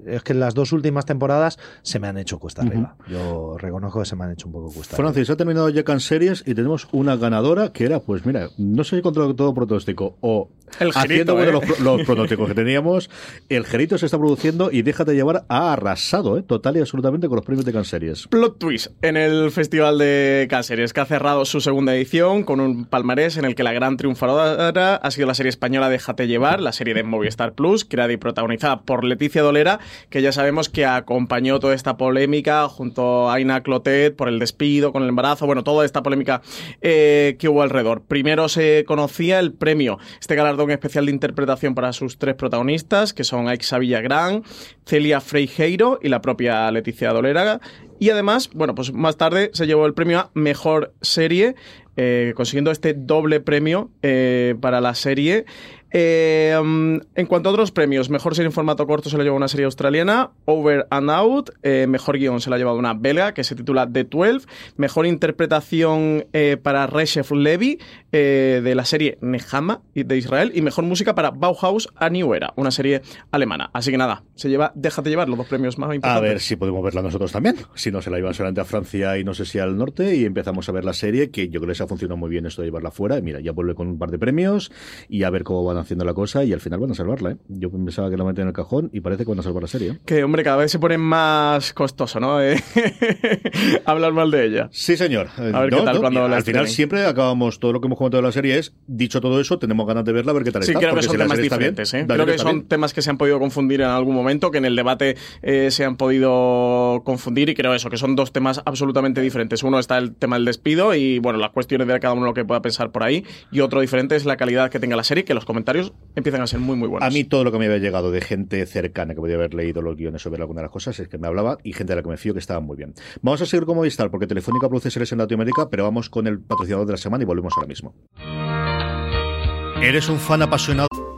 es que las dos últimas temporadas se me han hecho cuesta arriba. Yo reconozco que se me han hecho un poco cuesta Francis, ha terminado ya con series y tenemos una ganadora que era, pues mira, no sé si contra todo pronóstico o el haciendo ¿eh? los, pronósticos que teníamos, el Gerito se está produciendo y déjate llevar, ha arrasado, ¿eh? total y absolutamente con los premios de Canseries. Plot twist en el Festival de Canseries, que ha cerrado su segunda edición con un palmarés en el que la gran triunfadora ha sido la serie española Déjate llevar, la serie de Movistar Plus, creada y protagonizada por Leticia Dolera que ya sabemos que acompañó toda esta polémica junto a Aina Clotet por el despido, con el embarazo, bueno, toda esta polémica eh, que hubo alrededor. Primero se conocía el premio, este galardón especial de interpretación para sus tres protagonistas, que son Aixa Villagrán, Celia Freijeiro y la propia Leticia Dolera. Y además, bueno, pues más tarde se llevó el premio a Mejor Serie, eh, consiguiendo este doble premio eh, para la serie. Eh, mm, en cuanto a otros premios, mejor serie en formato corto se la llevó una serie australiana, Over and Out, eh, mejor guion se la ha llevado una belga que se titula The 12, mejor interpretación eh, para Reshef Levy de la serie Nehama de Israel y mejor música para Bauhaus a New Era, una serie alemana. Así que nada, se lleva, déjate llevar los dos premios más importantes. A ver si podemos verla nosotros también. Si no, se la llevan solamente a Francia y no sé si al norte y empezamos a ver la serie, que yo creo que se ha funcionado muy bien esto de llevarla fuera. Mira, ya vuelve con un par de premios y a ver cómo van a haciendo la cosa y al final van a salvarla. ¿eh? Yo pensaba que la meten en el cajón y parece que van a salvar la serie. Que, hombre, cada vez se pone más costoso, ¿no? Eh, hablar mal de ella. Sí, señor. A ver qué tal cuando Al final siempre acabamos, todo lo que hemos comentado de la serie es, dicho todo eso, tenemos ganas de verla, a ver qué tal sí, está. creo que son temas diferentes. ¿eh? Creo que son temas que se han podido confundir en algún momento, que en el debate eh, se han podido confundir y creo eso, que son dos temas absolutamente diferentes. Uno está el tema del despido y, bueno, las cuestiones de cada uno lo que pueda pensar por ahí y otro diferente es la calidad que tenga la serie, que los comentarios empiezan a ser muy, muy buenos. A mí todo lo que me había llegado de gente cercana que podía haber leído los guiones sobre alguna de las cosas es que me hablaba y gente de la que me fío que estaba muy bien. Vamos a seguir como Movistar porque Telefónica produce series en Latinoamérica, pero vamos con el patrocinador de la semana y volvemos ahora mismo. ¿Eres un fan apasionado?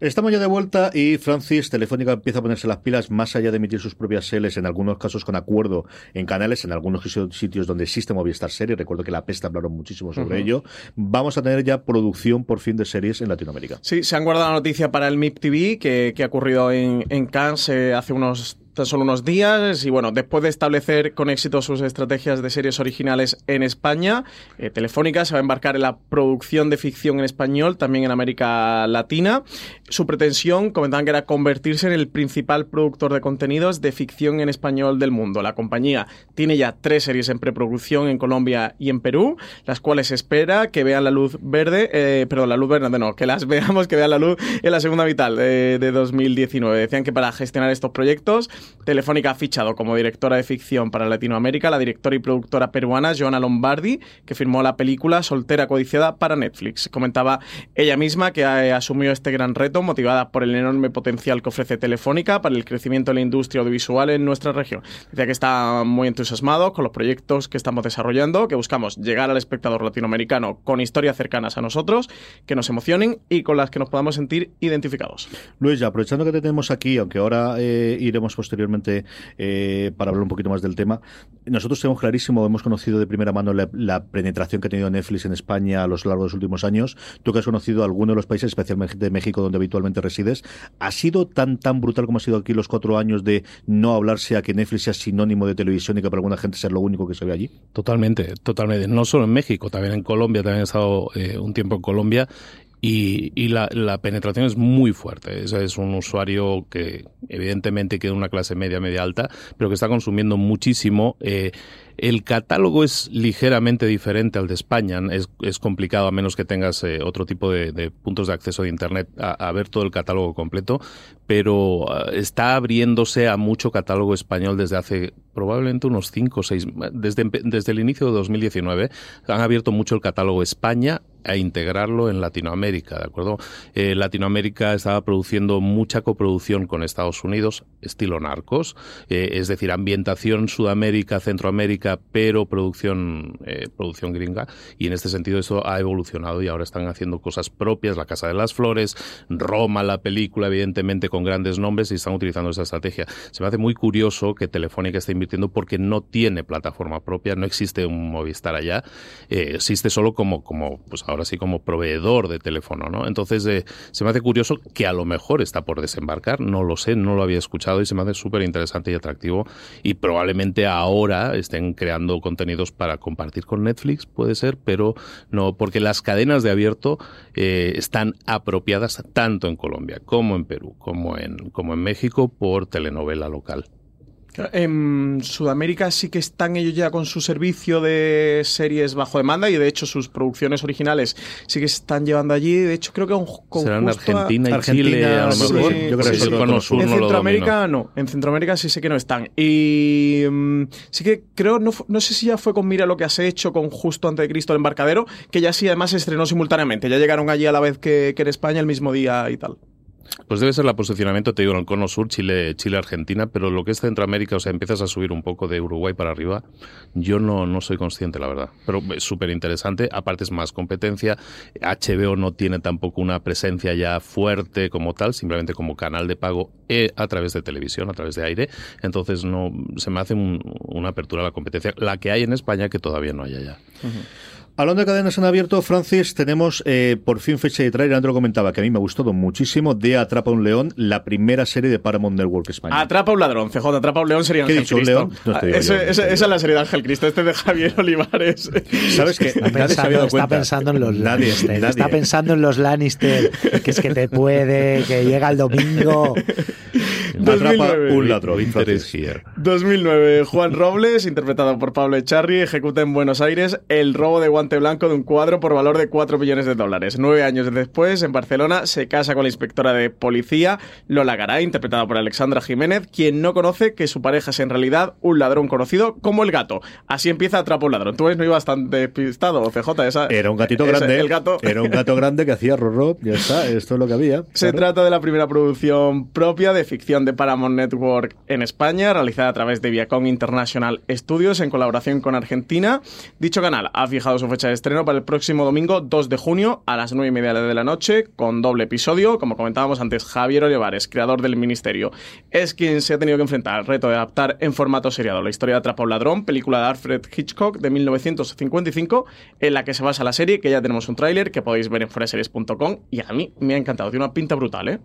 Estamos ya de vuelta y Francis Telefónica empieza a ponerse las pilas más allá de emitir sus propias series, en algunos casos con acuerdo en canales, en algunos sitios donde existe Movistar Series. Recuerdo que la pesta hablaron muchísimo sobre ello. Vamos a tener ya producción por fin de series en Latinoamérica. Sí, se han guardado la noticia para el MIP TV que, ha ocurrido en, en Cannes eh, hace unos tan solo unos días y bueno, después de establecer con éxito sus estrategias de series originales en España, eh, Telefónica se va a embarcar en la producción de ficción en español también en América Latina. Su pretensión, comentaban que era convertirse en el principal productor de contenidos de ficción en español del mundo. La compañía tiene ya tres series en preproducción en Colombia y en Perú, las cuales espera que vean la luz verde, eh, perdón, la luz verde no, que las veamos que vean la luz en la segunda mitad de, de 2019. Decían que para gestionar estos proyectos Telefónica ha fichado como directora de ficción para Latinoamérica la directora y productora peruana Joana Lombardi, que firmó la película Soltera Codiciada para Netflix. Comentaba ella misma que asumió este gran reto motivada por el enorme potencial que ofrece Telefónica para el crecimiento de la industria audiovisual en nuestra región. Decía que está muy entusiasmado con los proyectos que estamos desarrollando, que buscamos llegar al espectador latinoamericano con historias cercanas a nosotros, que nos emocionen y con las que nos podamos sentir identificados. Luis, aprovechando que te tenemos aquí, aunque ahora eh, iremos posteriormente eh, para hablar un poquito más del tema. Nosotros tenemos clarísimo, hemos conocido de primera mano la, penetración que ha tenido Netflix en España a lo largo de los últimos años. Tú que has conocido alguno de los países, especialmente de México, donde habitualmente resides, ¿ha sido tan tan brutal como ha sido aquí los cuatro años de no hablarse a que Netflix sea sinónimo de televisión y que para alguna gente sea lo único que se ve allí? Totalmente, totalmente. No solo en México, también en Colombia, también he estado eh, un tiempo en Colombia y, la, penetración es muy fuerte. Es, es un usuario que evidentemente queda una clase media, media alta, pero que está consumiendo muchísimo. Eh, el catálogo es ligeramente diferente al de España. Es, complicado a menos que tengas eh, otro tipo de, puntos de acceso de Internet a, ver todo el catálogo completo, pero ah, está abriéndose a mucho catálogo español desde hace probablemente unos 5 o 6, desde, desde el inicio de 2019 han abierto mucho el catálogo España a integrarlo en Latinoamérica, ¿de acuerdo? Eh, Latinoamérica estaba produciendo mucha coproducción con Estados Unidos, estilo narcos, eh, es decir, ambientación Sudamérica, Centroamérica, pero producción, eh, producción gringa, y en este sentido eso ha evolucionado y ahora están haciendo cosas propias, La Casa de las Flores, Roma, la película, evidentemente con grandes nombres, y están utilizando esa estrategia. Se me hace muy curioso que Telefónica esté invirtiendo porque no tiene plataforma propia, no existe un Movistar allá, existe solo como, como pues ahora sí como proveedor de teléfono, ¿no? Entonces eh, se me hace curioso que a lo mejor está por desembarcar, no lo sé, no lo había escuchado y se me hace súper interesante y atractivo y probablemente ahora estén creando contenidos para compartir con Netflix, puede ser, pero no, porque las cadenas de abierto eh, están apropiadas tanto en Colombia como en Perú, como en, como en México por telenovela local. En Sudamérica sí que están ellos ya con su servicio de series bajo demanda y de hecho sus producciones originales sí que se están llevando allí. De hecho creo que con Serán Argentina y Chile a lo mejor. Yo creo que en Centroamérica no, en Centroamérica sí sé que no están. Y mm, sí que creo, no, no sé si ya fue con Mira lo que has hecho con Justo antes de Cristo el embarcadero, que ya sí además se estrenó simultáneamente. Ya llegaron allí a la vez que, que en España el mismo día y tal. Pues debe ser el posicionamiento, te digo, en el cono sur, Chile, Chile, Argentina, pero lo que es Centroamérica, o sea, empiezas a subir un poco de Uruguay para arriba, yo no, no soy consciente, la verdad. Pero es súper interesante, aparte es más competencia, HBO no tiene tampoco una presencia ya fuerte como tal, simplemente como canal de pago eh, a través de televisión, a través de aire, entonces no se me hace una apertura a la competencia, la que hay en España que todavía no hay allá. Hablando de cadenas en abierto, Francis, tenemos eh, por fin fecha de trailer. Andro comentaba que a mí me ha gustado muchísimo de Atrapa un León, la primera serie de Paramount Network España. Atrapa un ladrón, CJ, Atrapa un león sería Ángel Cristo. León? Ah, esa, es la serie de Ángel Cristo, este de Javier Olivares. ¿Sabes qué? Está pensando, está pensando en los Lannister. Está pensando en los Lannister, que es que te puede, que llega el domingo. Atrapa un ladrón. 2009. Juan Robles, interpretado por Pablo Echarri, ejecuta en Buenos Aires el robo de guante blanco de un cuadro por valor de 4 millones de dólares. Nueve años después, en Barcelona, se casa con la inspectora de policía Lola Garay, interpretada por Alexandra Jiménez, quien no conoce que su pareja es en realidad un ladrón conocido como el gato. Así empieza Atrapa un ladrón. Tú ves, no iba bastante pistado, CJ. Esa, era un gatito grande. el gato. Era un gato grande que hacía rorro. Ya está, esto es lo que había. Se trata de la primera producción propia de ficción de Paramount Network en España, realizada a través de Viacom International Studios en colaboración con Argentina. Dicho canal ha fijado su fecha de estreno para el próximo domingo 2 de junio a las 9 y media de la noche, con doble episodio. Como comentábamos antes, Javier Olivares, creador del Ministerio, es quien se ha tenido que enfrentar al reto de adaptar en formato seriado la historia de Atrapa un ladrón, película de Alfred Hitchcock de 1955, en la que se basa la serie, que ya tenemos un tráiler que podéis ver en foreseries.com y a mí me ha encantado, tiene una pinta brutal, ¿eh?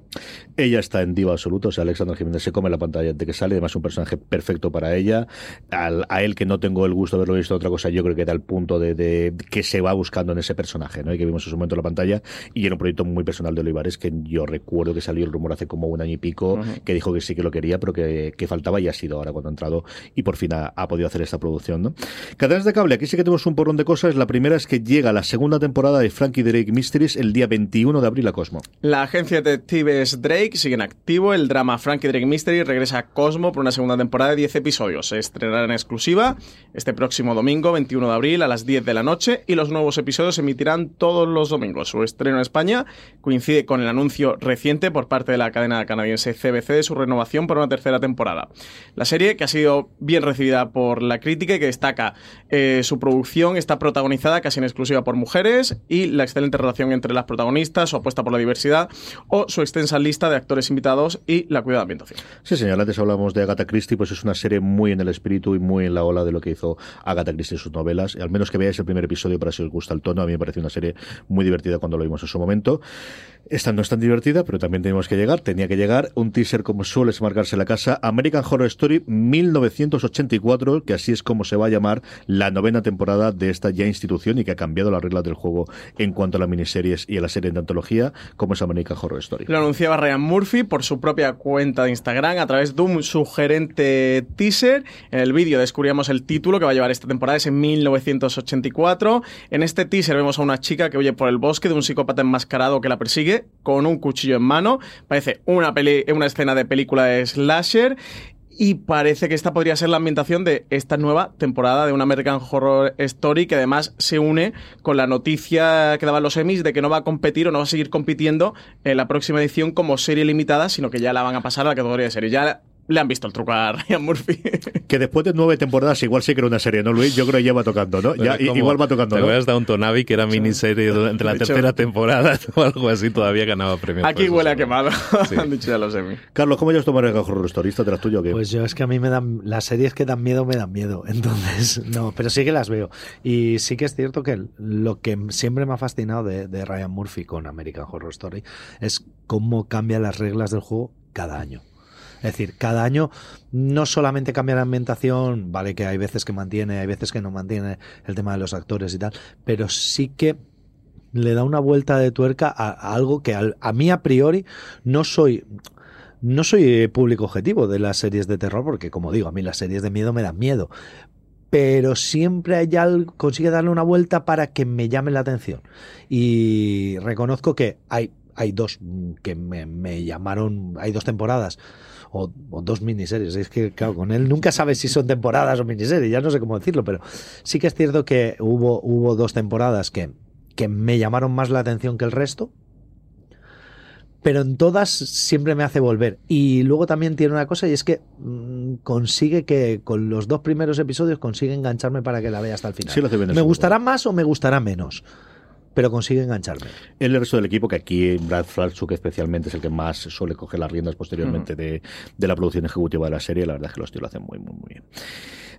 Ella está en diva absoluto, o sea, Alexandra Isabel Jiménez se come la pantalla de que sale, además un personaje perfecto para ella. a él que no tengo el gusto de haberlo visto otra cosa, yo creo que da el punto de, que se va buscando en ese personaje, ¿no? Y que vimos en su momento en la pantalla. Y era un proyecto muy personal de Olivares que yo recuerdo que salió el rumor hace como un año y pico, que dijo que sí que lo quería, pero que, faltaba y ha sido ahora cuando ha entrado y por fin ha, podido hacer esta producción, ¿no? Cadenas de cable, aquí sí que tenemos un porrón de cosas. La primera es que llega la segunda temporada de Frankie Drake Mysteries el día 21 de abril a Cosmo. La agencia de detectives Drake sigue en activo. El drama Frankie Drake Mystery regresa a Cosmo por una segunda temporada de 10 episodios. Se estrenará en exclusiva este próximo domingo, 21 de abril, a las 10 de la noche, y los nuevos episodios se emitirán todos los domingos. Su estreno en España coincide con el anuncio reciente por parte de la cadena canadiense CBC de su renovación por una tercera temporada. La serie, que ha sido bien recibida por la crítica y que destaca eh, su producción, está protagonizada casi en exclusiva por mujeres y la excelente relación entre las protagonistas, su apuesta por la diversidad o su extensa lista de actores invitados y la cuidada ambientación. Sí, señor, antes hablamos de Agatha Christie, pues es una serie muy en el espíritu y muy en la ola de lo que hizo Agatha Christie en sus novelas. Al menos que veáis el primer episodio para si os gusta el tono, a mí me parece una serie muy divertida cuando lo vimos en su momento. Esta no es tan divertida, pero también tenemos que llegar, tenía que llegar un teaser como suele marcarse la casa, American Horror Story 1984, que así es como se va a llamar la novena temporada de esta ya institución y que ha cambiado las reglas del juego en cuanto a las miniseries y a la serie de antología, como es American Horror Story. Lo anunciaba Ryan Murphy por su propia cuenta de Instagram a través de un sugerente teaser. En el vídeo descubríamos el título que va a llevar esta temporada, es en 1984. En este teaser vemos a una chica que huye por el bosque de un psicópata enmascarado que la persigue con un cuchillo en mano. Parece una, una escena de película de slasher y parece que esta podría ser la ambientación de esta nueva temporada de un American Horror Story que además se une con la noticia que daban los Emmys de que no va a competir o no va a seguir compitiendo en la próxima edición como serie limitada, sino que ya la van a pasar a la categoría de serie. Ya le han visto el truco a Ryan Murphy. Que después de nueve temporadas igual sí que era una serie, ¿no, Luis? Yo creo que ya va tocando, ¿no? Ya, igual va tocando, ¿no? Te acuerdas de Tonavi que era miniserie durante la tercera temporada o algo así, todavía ganaba premios. Aquí huele a quemado, han dicho ya los semi. Carlos, ¿cómo llevas tu el horror storista? ¿Te las tuyo o qué? Pues yo es que a mí me dan, las series que dan miedo me dan miedo, entonces, no, pero sí que las veo. Y sí que es cierto que lo que siempre me ha fascinado de, de Ryan Murphy con American Horror Story es cómo cambia las reglas del juego cada año. Es decir, cada año no solamente cambia la ambientación, vale que hay veces que mantiene, hay veces que no mantiene el tema de los actores y tal, pero sí que le da una vuelta de tuerca a, algo que a, mí a priori no soy no soy público objetivo de las series de terror porque como digo, a mí las series de miedo me dan miedo, pero siempre hay algo, consigue darle una vuelta para que me llame la atención. Y reconozco que hay, hay dos que me llamaron, hay dos temporadas o, dos miniseries. Es que, claro, con él nunca sabes si son temporadas o miniseries, ya no sé cómo decirlo, pero sí que es cierto que hubo, hubo dos temporadas que, que me llamaron más la atención que el resto. Pero en todas siempre me hace volver. Y luego también tiene una cosa y es que mm, consigue que con los dos primeros episodios consigue engancharme para que la vea hasta el final. me gustará más o me gustará menos pero consigue engancharme. El resto del equipo, que aquí Brad Falchuk especialmente es el que más suele coger las riendas posteriormente de, de, la producción ejecutiva de la serie, la verdad es que los tíos lo hacen muy, muy, muy bien.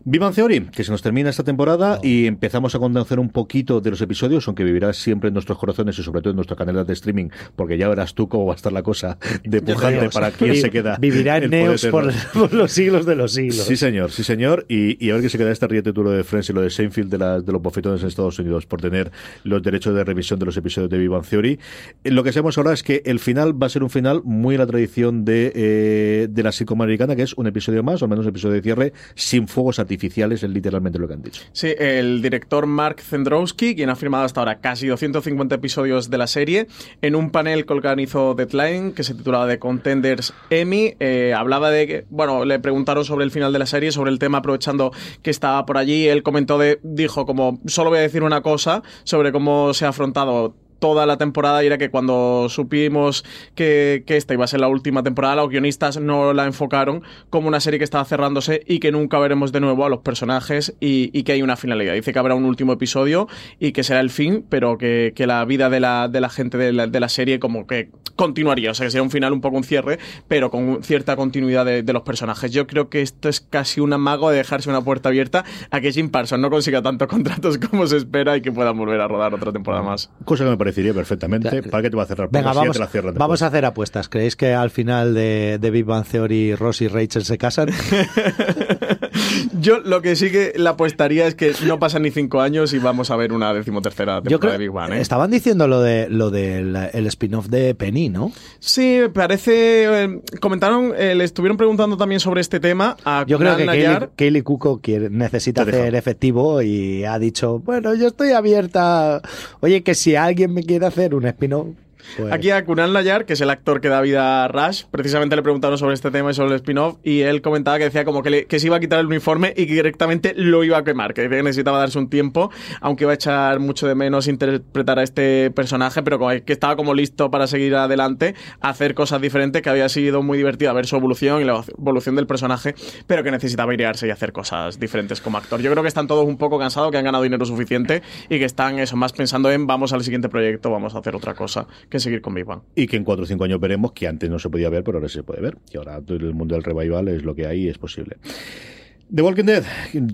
Vivan Theory, que se nos termina esta temporada oh. y empezamos a conocer un poquito de los episodios, aunque vivirá siempre en nuestros corazones y sobre todo en nuestra canal de streaming, porque ya verás tú cómo va a estar la cosa de pujante para quién se queda. Vivirá en Neos por, los siglos de los siglos. Sí, señor, sí, señor. Y, a ver qué se queda este duro de Friends y lo de Seinfeld de, de los bofetones en Estados Unidos por tener los derechos de revisión de los episodios de Vivan Theory. Eh, lo que sabemos ahora es que el final va a ser un final muy a la tradición de, eh, de la psicoamericana, que es un episodio más, o al menos un episodio de cierre, sin fuegos artificiales, es literalmente lo que han dicho. Sí, el director Mark Zendrowski, quien ha firmado hasta ahora casi 250 episodios de la serie, en un panel que organizó Deadline, que se titulaba The Contenders Emmy, eh, hablaba de que, bueno, le preguntaron sobre el final de la serie, sobre el tema, aprovechando que estaba por allí, él comentó de, dijo como, solo voy a decir una cosa sobre cómo se ha afrontado toda la temporada y era que cuando supimos que, esta iba a ser la última temporada, los guionistas no la enfocaron como una serie que estaba cerrándose y que nunca veremos de nuevo a los personajes y, que hay una finalidad. Dice que habrá un último episodio y que será el fin, pero que, la vida de la, de la gente de la, de la serie como que continuaría, o sea que sería un final un poco un cierre, pero con cierta continuidad de, los personajes. Yo creo que esto es casi un amago de dejarse una puerta abierta a que Jim Parsons no consiga tantos contratos como se espera y que pueda volver a rodar otra temporada más. Cosa que me parecería perfectamente. ¿Para qué te va a cerrar? Venga, vamos, vamos a hacer apuestas. ¿Creéis que al final de, de Big Bang Theory Ross y Rachel se casan? Yo lo que sí que la apuestaría es que no pasan ni cinco años y vamos a ver una decimotercera temporada de Big Bang. ¿eh? Estaban diciendo lo de lo del el spin-off de Penny, ¿no? Sí, parece. Eh, comentaron, eh, le estuvieron preguntando también sobre este tema a Yo creo que Kaylee, Kaylee Cuco quiere, necesita hacer efectivo y ha dicho, bueno, yo estoy abierta. Oye, que si alguien me quiere hacer un spin-off, Aquí a Kunal Nayar, que es el actor que da vida a Rush, precisamente le preguntaron sobre este tema y sobre el spin-off, y él comentaba que decía como que, que, se iba a quitar el uniforme y que directamente lo iba a quemar, que necesitaba darse un tiempo, aunque iba a echar mucho de menos interpretar a este personaje, pero que estaba como listo para seguir adelante, hacer cosas diferentes, que había sido muy divertido ver su evolución y la evolución del personaje, pero que necesitaba airearse y hacer cosas diferentes como actor. Yo creo que están todos un poco cansados, que han ganado dinero suficiente y que están eso más pensando en vamos al siguiente proyecto, vamos a hacer otra cosa seguir con Big Bang. Y que en 4 o 5 años veremos que antes no se podía ver, pero ahora se puede ver. Y ahora el mundo del revival es lo que hay y es posible. The Walking Dead,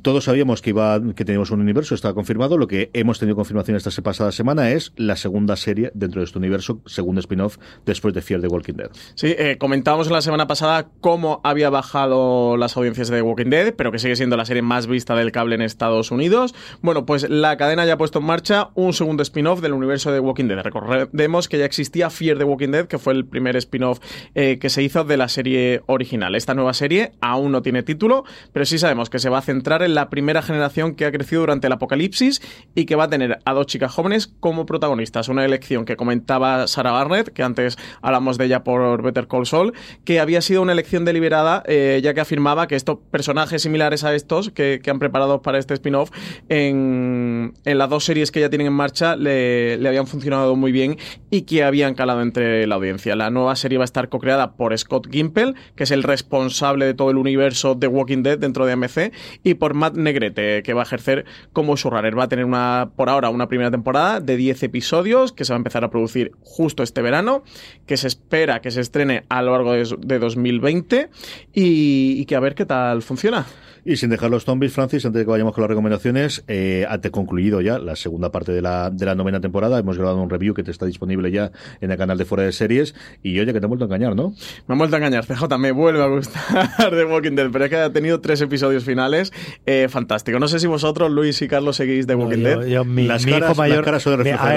todos sabíamos que iba que teníamos un universo, estaba confirmado. Lo que hemos tenido confirmación esta pasada semana es la segunda serie dentro de este universo, segundo spin-off después de Fear the Walking Dead. Sí, eh, comentábamos la semana pasada cómo había bajado las audiencias de The Walking Dead, pero que sigue siendo la serie más vista del cable en Estados Unidos. Bueno, pues la cadena ya ha puesto en marcha un segundo spin-off del universo de The Walking Dead. Recordemos que ya existía Fear the Walking Dead, que fue el primer spin-off eh, que se hizo de la serie original. Esta nueva serie aún no tiene título, pero sí sabemos que se va a centrar en la primera generación que ha crecido durante el apocalipsis y que va a tener a dos chicas jóvenes como protagonistas. Una elección que comentaba Sarah Barnett, que antes hablamos de ella por Better Call Saul, que había sido una elección deliberada, eh, ya que afirmaba que estos personajes similares a estos que, han preparado para este spin-off en, las dos series que ya tienen en marcha le, habían funcionado muy bien y que habían calado entre la audiencia. La nueva serie va a estar co-creada por Scott Gimple, que es el responsable de todo el universo de Walking Dead dentro de AMC, y por Matt Negrete, que va a ejercer como showrunner. Va a tener una, por ahora una primera temporada de 10 episodios que se va a empezar a producir justo este verano, que se espera que se estrene a lo largo de, 2020 y, y que a ver qué tal funciona. Y sin dejar los zombies, Francis, antes de que vayamos con las recomendaciones, eh, ha concluido ya la segunda parte de la, de la novena temporada. Hemos grabado un review que te está disponible ya en el canal de Fuera de Series. Y oye, que te he vuelto a engañar, ¿no? Me ha vuelto a engañar, CJ. Me vuelve a gustar The Walking Dead, pero es que ha tenido tres episodios finales. Eh, fantástico. No sé si vosotros, Luis y Carlos, seguís The Walking Dead. mi, hijo mayor.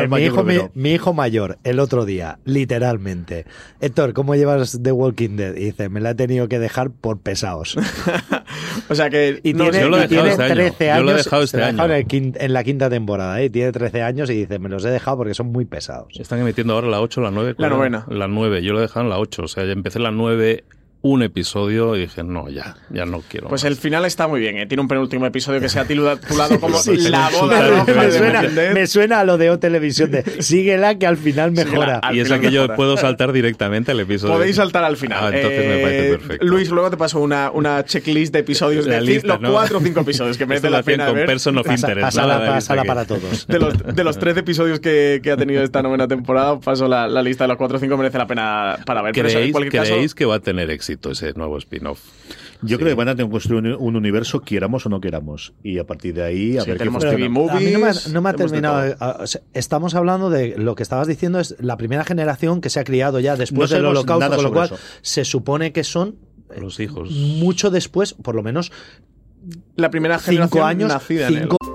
mi, hijo, mi, hijo mayor, el otro día, literalmente. Héctor, ¿cómo llevas The Walking Dead? Y dice, me la he tenido que dejar por pesados. o sea que y tiene, yo lo he dejado 13 años. Yo lo he dejado este año. En, la quinta temporada, ¿eh? Tiene 13 años y dice, me los he dejado porque son muy pesados. Están emitiendo ahora la 8 la 9. La novena. La 9. Yo lo he dejado en la 8. O sea, ya empecé la 9 un episodio y dije, no, ya, ya no quiero. Pues el final está muy bien, ¿eh? tiene un penúltimo episodio que se ha titulado como La boda me, suena, me suena a lo de O Televisión de síguela que al final mejora. y es aquello, puedo saltar directamente el episodio. Podéis saltar al final. Ah, entonces me parece eh, perfecto. Luis, luego te paso una, una checklist de episodios de los cuatro o cinco episodios que merece la pena con ver. Person of Interest. Pásala, para todos. De los, de los tres episodios que, que, ha tenido esta novena temporada, paso la, la, lista de los cuatro o cinco, merece la pena para ver. ¿Creéis, ¿creéis que va a tener éxito ese nuevo spin yo creo que van a tener que construir un, universo, quieramos o no queramos. Y a partir de ahí, a ver tenemos TV movies. A mí no me, ha terminado. Eh, estamos hablando de lo que estabas diciendo, es la primera generación que se ha criado ya después del holocausto, con lo cual se supone que son los hijos. Mucho después, por lo menos. La primera generación cinco años, nacida cinco, en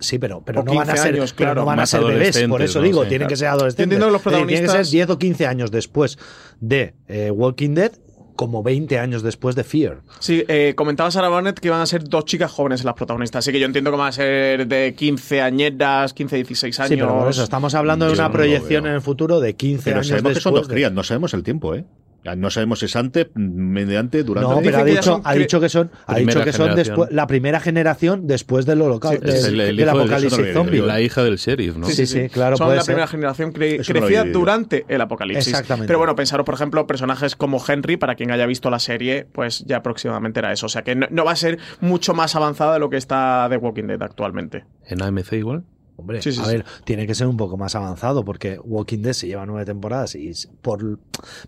Sí, pero, pero no van a ser, claro, no van a ser bebés, por eso digo, tienen que ser adolescentes. Los protagonistas... Tienen que ser 10 o 15 años después de eh, Walking Dead como 20 años después de Fear. Sí, eh, comentaba Sarah Barnett que iban a ser dos chicas jóvenes las protagonistas, así que yo entiendo que van a ser de 15 añedas, 15, 16 años. Sí, pero por eso estamos hablando de una proyección en el futuro de 15 años sabemos después. que son dos crías, no sabemos el tiempo, ¿eh? No sabemos si es antes, mediante, durante. No, pero ha dicho, ha dicho que son, ha dicho que son después, la primera generación después del holocausto, sí, del, del, apocalipsis zombie. La hija del sheriff, ¿no? Sí, sí, sí, claro. Son la primera generación cre crecida durante el apocalipsis. Exactamente. Pero bueno, pensaros, por ejemplo, personajes como Henry, para quien haya visto la serie, pues ya próximamente era eso. O sea que no, no va a ser mucho más avanzada de lo que está The Walking Dead actualmente. ¿En AMC igual? Hombre, a ver, tiene que ser un poco más avanzado porque Walking Dead se lleva nueve temporadas y por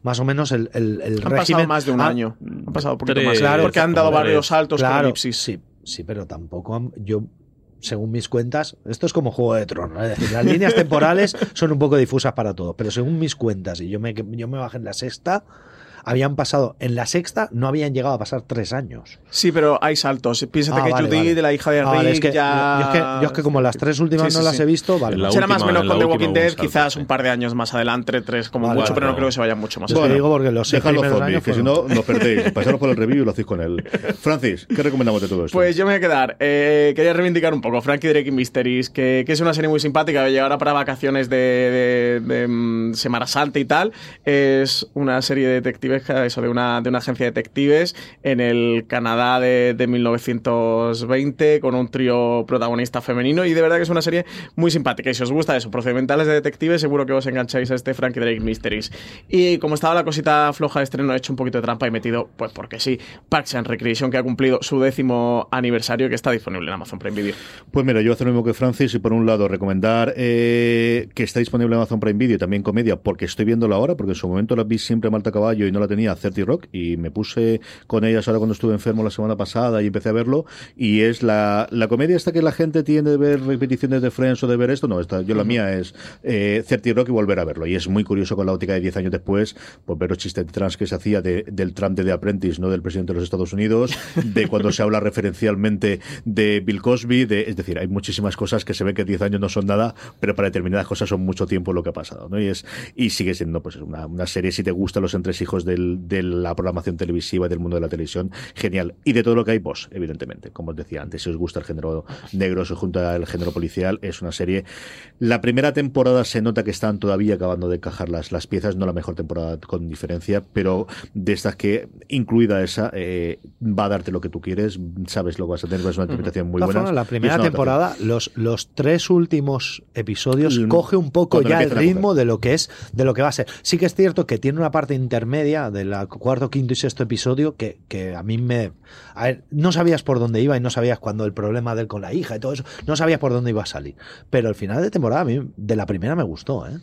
más o menos el, el, el han régimen... pasado más de un año. Han pasado un poquito más. Claro, porque han dado varios saltos claro, con elipsis. Sí, sí, pero tampoco han, yo según mis cuentas, esto es como Juego de Tronos, es decir, las líneas temporales son un poco difusas para todo, pero según mis cuentas, y yo me, yo me bajé en la sexta, habían pasado, en la sexta no habían llegado a pasar tres años. Sí, pero hay saltos. Piénsate Ah, que vale, Judy, vale. de la hija de Ah, Rick, vale, es que, ya... yo, es que, yo es que como las tres últimas Sí, no sí, las he visto, vale. Vale. Será más o menos en con The Walking Dead, quizás un par de años más adelante, tres como Vale, mucho, pero no creo que se vayan mucho más. Que Bueno, digo porque los seis primeros zombies, años que si no, nos perdéis. Pasaros por el review y lo hacéis con él. Francis, ¿qué recomendamos de todo esto? Pues yo me voy a quedar. Eh, quería reivindicar un poco Frankie Drake Mysteries, que, que es una serie muy simpática. Llega ahora para vacaciones de, de- de, mm, Semana Santa y tal. Es una serie de detectives, eso, de una, de una agencia de detectives en el Canadá de, de 1920, con un trío protagonista femenino. Y de verdad que es una serie muy simpática. Y si os gusta eso, procedimentales de detectives, seguro que os engancháis a este Frankie Drake Mysteries. Y como estaba la cosita floja de estreno, he hecho un poquito de trampa y metido, pues porque sí, Parks and Recreation, que ha cumplido su décimo aniversario, que está disponible en Amazon Prime Video. Pues mira, yo hacer lo mismo que Francis y por un lado recomendar eh, que está disponible en Amazon Prime Video y también comedia porque estoy viéndola ahora, porque en su momento la vi siempre a Malta Caballo y no la tenía, 30 Rock, y me puse con ellas ahora cuando estuve enfermo la semana pasada y empecé a verlo, y es la, la comedia esta que la gente tiende de ver repeticiones de Friends o de ver esto, no, esta, yo la mía es eh, 30 Rock y volver a verlo, y es muy curioso con la óptica de 10 años después, pues ver los chistes trans que se hacía de- del Trump de The Apprentice, no del presidente de los Estados Unidos, de cuando se habla referencialmente de Bill Cosby, de, es decir, hay muchísimas cosas que se ve que 10 años no son nada, pero para determinadas cosas son mucho tiempo lo que ha pasado, ¿no? Y es y sigue siendo pues una, una serie si te gustan los entresijos del, de la programación televisiva y del mundo de la televisión, genial. Y de todo lo que hay vos, evidentemente, como os decía antes, si os gusta el género negro, si os junta el género policial, es una serie. La primera temporada se nota que están todavía acabando de encajar las, las piezas, no la mejor temporada con diferencia, pero de estas que, incluida esa, eh, va a darte lo que tú quieres, sabes lo que vas a tener, es una interpretación muy buena. la primera temporada, los, los tres últimos episodios coge un poco ya el ritmo de lo que es, de lo que va a ser. Sí que es cierto que tiene una parte intermedia del cuarto, quinto y sexto episodio que, que a mí me. A ver, no sabías por dónde iba y no sabías cuando el problema de él con la hija y todo eso, no sabías por dónde iba a salir. Pero el final de temporada a mí de la primera me gustó, ¿eh?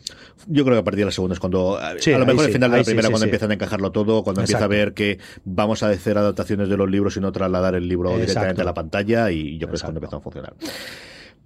Yo creo que a partir de la segunda es cuando. a- Sí, a lo mejor sí, el final de la primera, sí, cuando empiezan a encajarlo todo, cuando empieza a ver que vamos a hacer adaptaciones de los libros y no trasladar el libro Exacto. directamente a la pantalla, y yo creo que es cuando empezó a funcionar.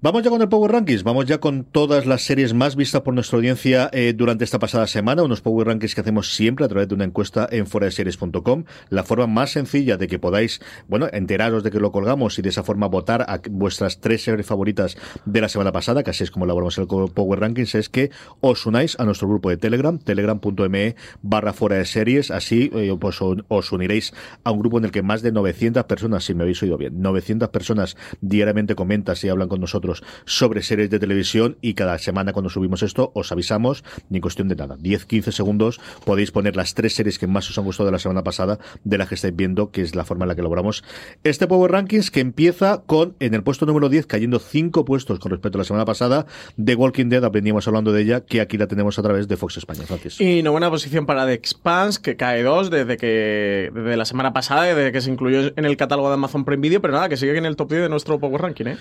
Vamos ya con el Power Rankings, vamos ya con todas las series más vistas por nuestra audiencia eh, durante esta pasada semana, unos Power Rankings que hacemos siempre a través de una encuesta en foradeseries.com, la forma más sencilla de que podáis, bueno, enteraros de que lo colgamos y de esa forma votar a vuestras tres series favoritas de la semana pasada, que así es como elaboramos el Power Rankings, es que os unáis a nuestro grupo de Telegram, telegram.me barra fuera de series, así eh, pues os uniréis a un grupo en el que más de 900 personas, si me habéis oído bien, 900 personas diariamente comentan y hablan con nosotros sobre series de televisión y cada semana cuando subimos esto os avisamos, ni cuestión de nada, 10-15 segundos podéis poner las tres series que más os han gustado de la semana pasada, de las que estáis viendo, que es la forma en la que elaboramos este Power Rankings que empieza con, en el puesto número 10, cayendo 5 puestos con respecto a la semana pasada, de Walking Dead, aprendíamos hablando de ella, que aquí la tenemos a través de Fox España. Francis. Y buena posición para The Expanse, que cae dos desde que desde la semana pasada, desde que se incluyó en el catálogo de Amazon Prime Video, pero nada, que sigue en el top 10 de nuestro Power Ranking, ¿eh?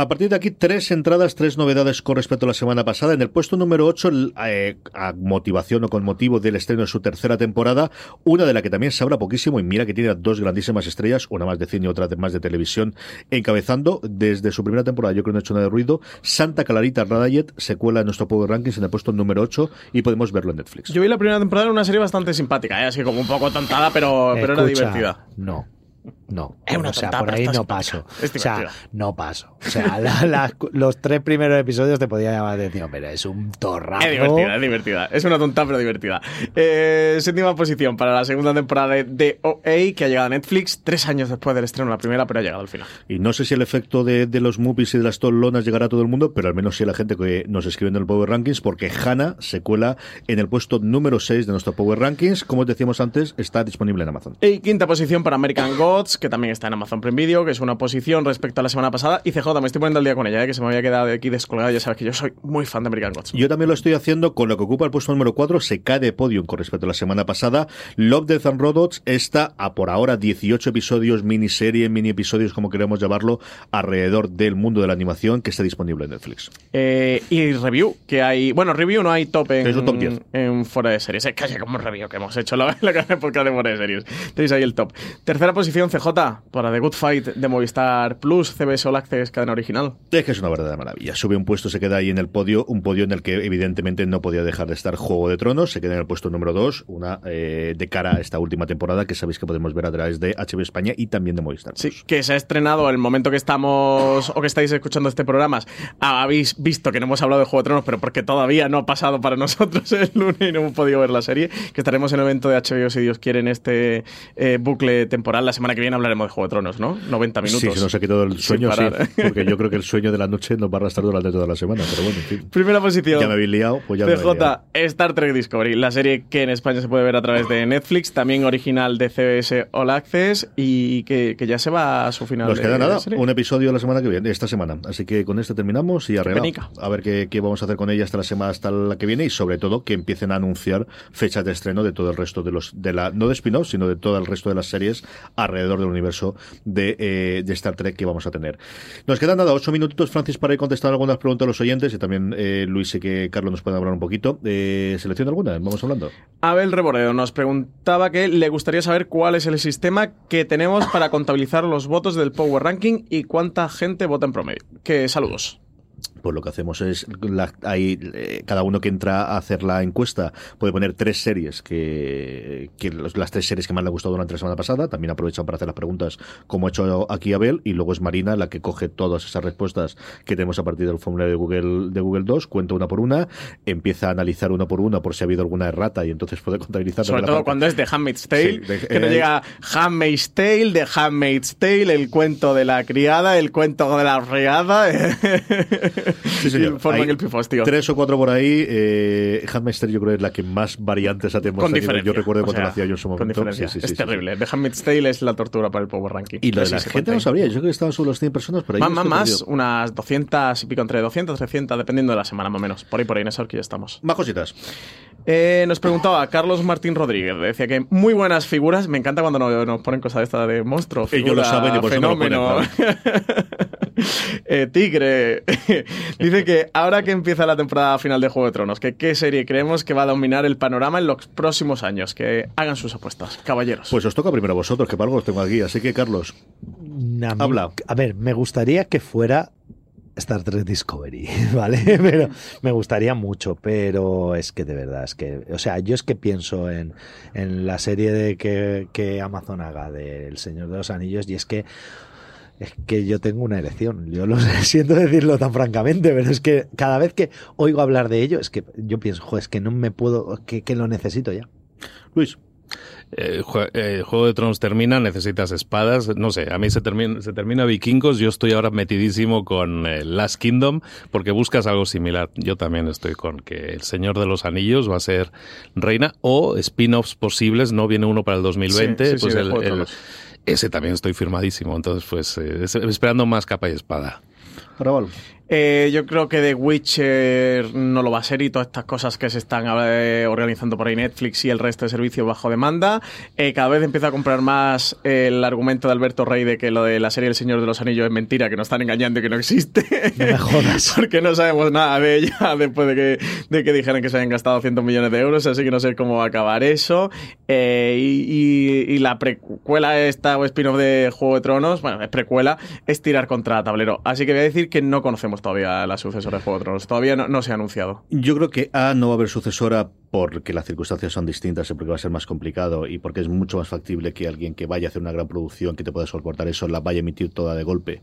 A partir de aquí, tres entradas, tres novedades con respecto a la semana pasada. En el puesto número 8, a motivación o con motivo del estreno de su tercera temporada, una de la que también se habla poquísimo, y mira que tiene dos grandísimas estrellas, una más de cine y otra de- más de televisión, encabezando desde su primera temporada, yo creo que no ha hecho nada de ruido, Santa Clarita Radayet, secuela de nuestro Power Rankings en el puesto número 8, y podemos verlo en Netflix. Yo vi la primera temporada en una serie bastante simpática, ¿eh? así como un poco tontada, pero, pero era divertida. No. No. o sea, por ahí no paso. o sea, no paso. O sea, los tres primeros episodios te podía llamar de atención, pero es un torrazo. Es divertida, es divertida. Es una tonta, pero divertida. Eh, séptima posición para la segunda temporada de OA, que ha llegado a Netflix tres años después del estreno de la primera, pero ha llegado al final. Y no sé si el efecto de, de los movies y de las tolonas llegará a todo el mundo, pero al menos sí a la gente que nos escribe en el Power Rankings, porque Hannah se cuela en el puesto número 6 de nuestro Power Rankings. Como os decíamos antes, está disponible en Amazon. Y quinta posición para American Gods, que también está en Amazon Prime Video, que es una posición respecto a la semana pasada. Y CJ, me estoy poniendo al día con ella, ¿eh? que se me había quedado aquí descolgada. Ya sabes que yo soy muy fan de American Gods. Yo también lo estoy haciendo con lo que ocupa el puesto número 4. Se cae de podium con respecto a la semana pasada. Love, Death and Robots está a por ahora 18 episodios, miniserie, mini episodios, como queremos llamarlo, alrededor del mundo de la animación que está disponible en Netflix. Eh, y review, que hay. Bueno, review no hay top en, en fuera de series. Es casi como review que hemos hecho la, la podcast de fuera de series. Tenéis ahí el top. Tercera posición, CJ, para The Good Fight de Movistar Plus, CBS All Access, cadena original. Es que es una verdadera maravilla. Sube un puesto, se queda ahí en el podio, un podio en el que evidentemente no podía dejar de estar Juego de Tronos, se queda en el puesto número 2, una eh, de cara a esta última temporada que sabéis que podemos ver a través de HBO España y también de Movistar. Sí, que se ha estrenado el momento que estamos o que estáis escuchando este programa. Habéis visto que no hemos hablado de Juego de Tronos, pero porque todavía no ha pasado para nosotros el lunes y no hemos podido ver la serie, que estaremos en el evento de HBO si Dios quiere en este eh, bucle temporal. La semana que viene hablaremos de Juego de Tronos, ¿no? 90 minutos. Sí, se nos ha quitado el sueño, sí, porque yo creo que el sueño de la noche nos va a arrastrar durante toda la semana, pero bueno, en fin. Primera posición. Ya me habéis liado, pues ya CJ, Star Trek Discovery, la serie que en España se puede ver a través de Netflix, también original de CBS All Access y que, que ya se va a su final. Nos queda nada, un episodio la semana que viene, esta semana. Así que con esto terminamos y arreglamos. A ver qué, qué, vamos a hacer con ella hasta la semana, hasta la que viene y sobre todo que empiecen a anunciar fechas de estreno de todo el resto de los, de la, no de spin-off, sino de todo el resto de las series alrededor universo de, eh, de Star Trek que vamos a tener. Nos quedan nada, ocho minutitos, Francis, para ir contestando algunas preguntas a los oyentes y también eh, Luis y que Carlos nos pueda hablar un poquito. Eh, ¿Selección alguna? Vamos hablando. Abel Reboredo nos preguntaba que le gustaría saber cuál es el sistema que tenemos para contabilizar los votos del Power Ranking y cuánta gente vota en promedio. Que saludos pues lo que hacemos es, hay, eh, cada uno que entra a hacer la encuesta puede poner tres series, que, que las tres series que más le han gustado durante la semana pasada, también aprovechan para hacer las preguntas como ha hecho aquí Abel, y luego es Marina la que coge todas esas respuestas que tenemos a partir del formulario de Google, de Google 2, cuenta una por una, empieza a analizar una por una por si ha habido alguna errata y entonces puede contabilizar. Sobre todo cuando es de Handmaid's Tale, que no eh, llega Handmaid's Tale, de Handmaid's Tale, el cuento de la criada, el cuento de la regada. Sí, señor. Forman el pifostio. Tres o cuatro por ahí. Eh, Handmaid's yo creo que es la que más variantes ha tenido. Con diferencia. Yo recuerdo cuando lo hacía yo en su momento. Sí, sí, es terrible. The Handmaid's Tale es la tortura para el Power Ranking. Y lo de la gente no sabría. Yo creo que estaban solo los 100 personas, pero Más, más, más. Unas 200 y pico, entre 200 300, dependiendo de la semana más o menos. Por ahí, por ahí, en esa ya estamos. Más cositas. Eh, nos preguntaba Carlos Martín Rodríguez, decía que muy buenas figuras. Me encanta cuando nos, nos ponen cosas de esta de monstruo. Ellos lo saben y por fenómeno. Eso eh, tigre. Dice que ahora que empieza la temporada final de Juego de Tronos, que qué serie creemos que va a dominar el panorama en los próximos años. Que hagan sus apuestas, caballeros. Pues os toca primero a vosotros, que para algo los tengo aquí. Así que, Carlos, habla. A ver, me gustaría que fuera Star Trek Discovery, ¿vale? Pero me gustaría mucho, pero es que de verdad, es que, o sea, yo es que pienso en, en la serie de que, que Amazon haga del Señor de los Anillos y es que es que yo tengo una erección. Yo lo siento decirlo tan francamente, pero es que cada vez que oigo hablar de ello, es que yo pienso, joder, es que no me puedo, que, que lo necesito ya. Luis el eh, Juego de Tronos termina, necesitas espadas, no sé, a mí se termina, se termina Vikingos, yo estoy ahora metidísimo con eh, Last Kingdom porque buscas algo similar. Yo también estoy con que El Señor de los Anillos va a ser reina o spin-offs posibles, no viene uno para el 2020, pues el, ese también estoy firmadísimo, entonces pues eh, esperando más capa y espada. Eh, yo creo que The Witcher no lo va a ser y todas estas cosas que se están eh, organizando por ahí Netflix y el resto de servicios bajo demanda. Eh, cada vez empieza a comprar más el argumento de Alberto Rey de que lo de la serie El Señor de los Anillos es mentira, que nos están engañando y que no existe. No me jodas. Porque no sabemos nada de ella después de que, de que dijeran que se hayan gastado cientos millones de euros, así que no sé cómo va a acabar eso. y, la precuela esta o spin-off de Juego de Tronos, bueno, es precuela, es tirar contra tablero. Así que voy a decir que no conocemos todavía la sucesora de Juego de Tronos. Todavía no, se ha anunciado. Yo creo que A no va a haber sucesora porque las circunstancias son distintas y porque va a ser más complicado y porque es mucho más factible que alguien que vaya a hacer una gran producción que te pueda soportar eso la vaya a emitir toda de golpe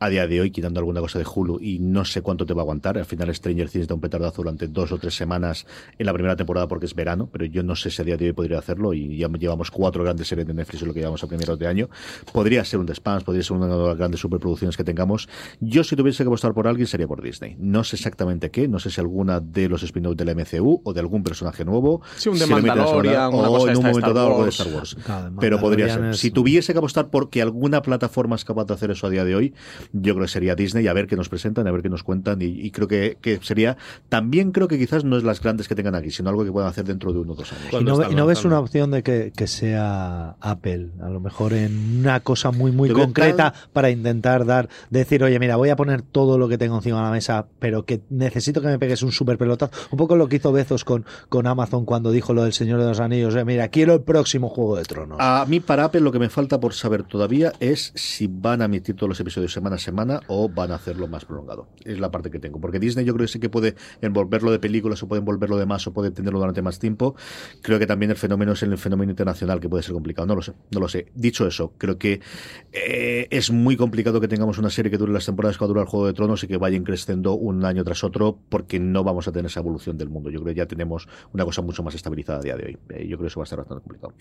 a día de hoy quitando alguna cosa de Hulu y no sé cuánto te va a aguantar al final Stranger Things da un petardazo durante dos o tres semanas en la primera temporada porque es verano pero yo no sé si a día de hoy podría hacerlo y ya llevamos cuatro grandes series de Netflix en lo que llevamos a primeros de año podría ser un The Spans podría ser una de las grandes superproducciones que tengamos yo si tuviese que apostar por alguien sería por Disney no sé exactamente qué no sé si alguna de los spin-offs del MCU o de algún personaje nuevo Sí, un de Mandalorian, una cosa en un momento dado algo de Star Wars. Pero podría ser. Si tuviese que apostar porque alguna plataforma es capaz de hacer eso a día de hoy, yo creo que sería Disney, a ver qué nos presentan, a ver qué nos cuentan, y, creo que, que, sería. También creo que quizás no es las grandes que tengan aquí, sino algo que puedan hacer dentro de uno o dos años. ¿Y no, no ves una opción de que, que, sea Apple? A lo mejor en una cosa muy, muy concreta para intentar dar, decir, oye, mira, voy a poner todo lo que tengo encima de la mesa, pero que necesito que me pegues un super pelotazo. Un poco lo que hizo Bezos con, con Amazon cuando dijo lo del Señor de los Anillos, eh, mira, quiero el próximo Juego de Tronos. A mí para Apple lo que me falta por saber todavía es si van a emitir todos los episodios semana a semana o van a hacerlo más prolongado. Es la parte que tengo. Porque Disney yo creo que sí que puede envolverlo de películas o puede envolverlo de más o puede tenerlo durante más tiempo. Creo que también el fenómeno es el fenómeno internacional que puede ser complicado. No lo sé, no lo sé. Dicho eso, creo que eh, es muy complicado que tengamos una serie que dure las temporadas que va a durar el Juego de Tronos vayan creciendo un año tras otro porque no vamos a tener esa evolución del mundo. Yo creo que ya tenemos una cosa mucho más estabilizada a día de hoy. Eh, yo creo que eso va a ser bastante complicado.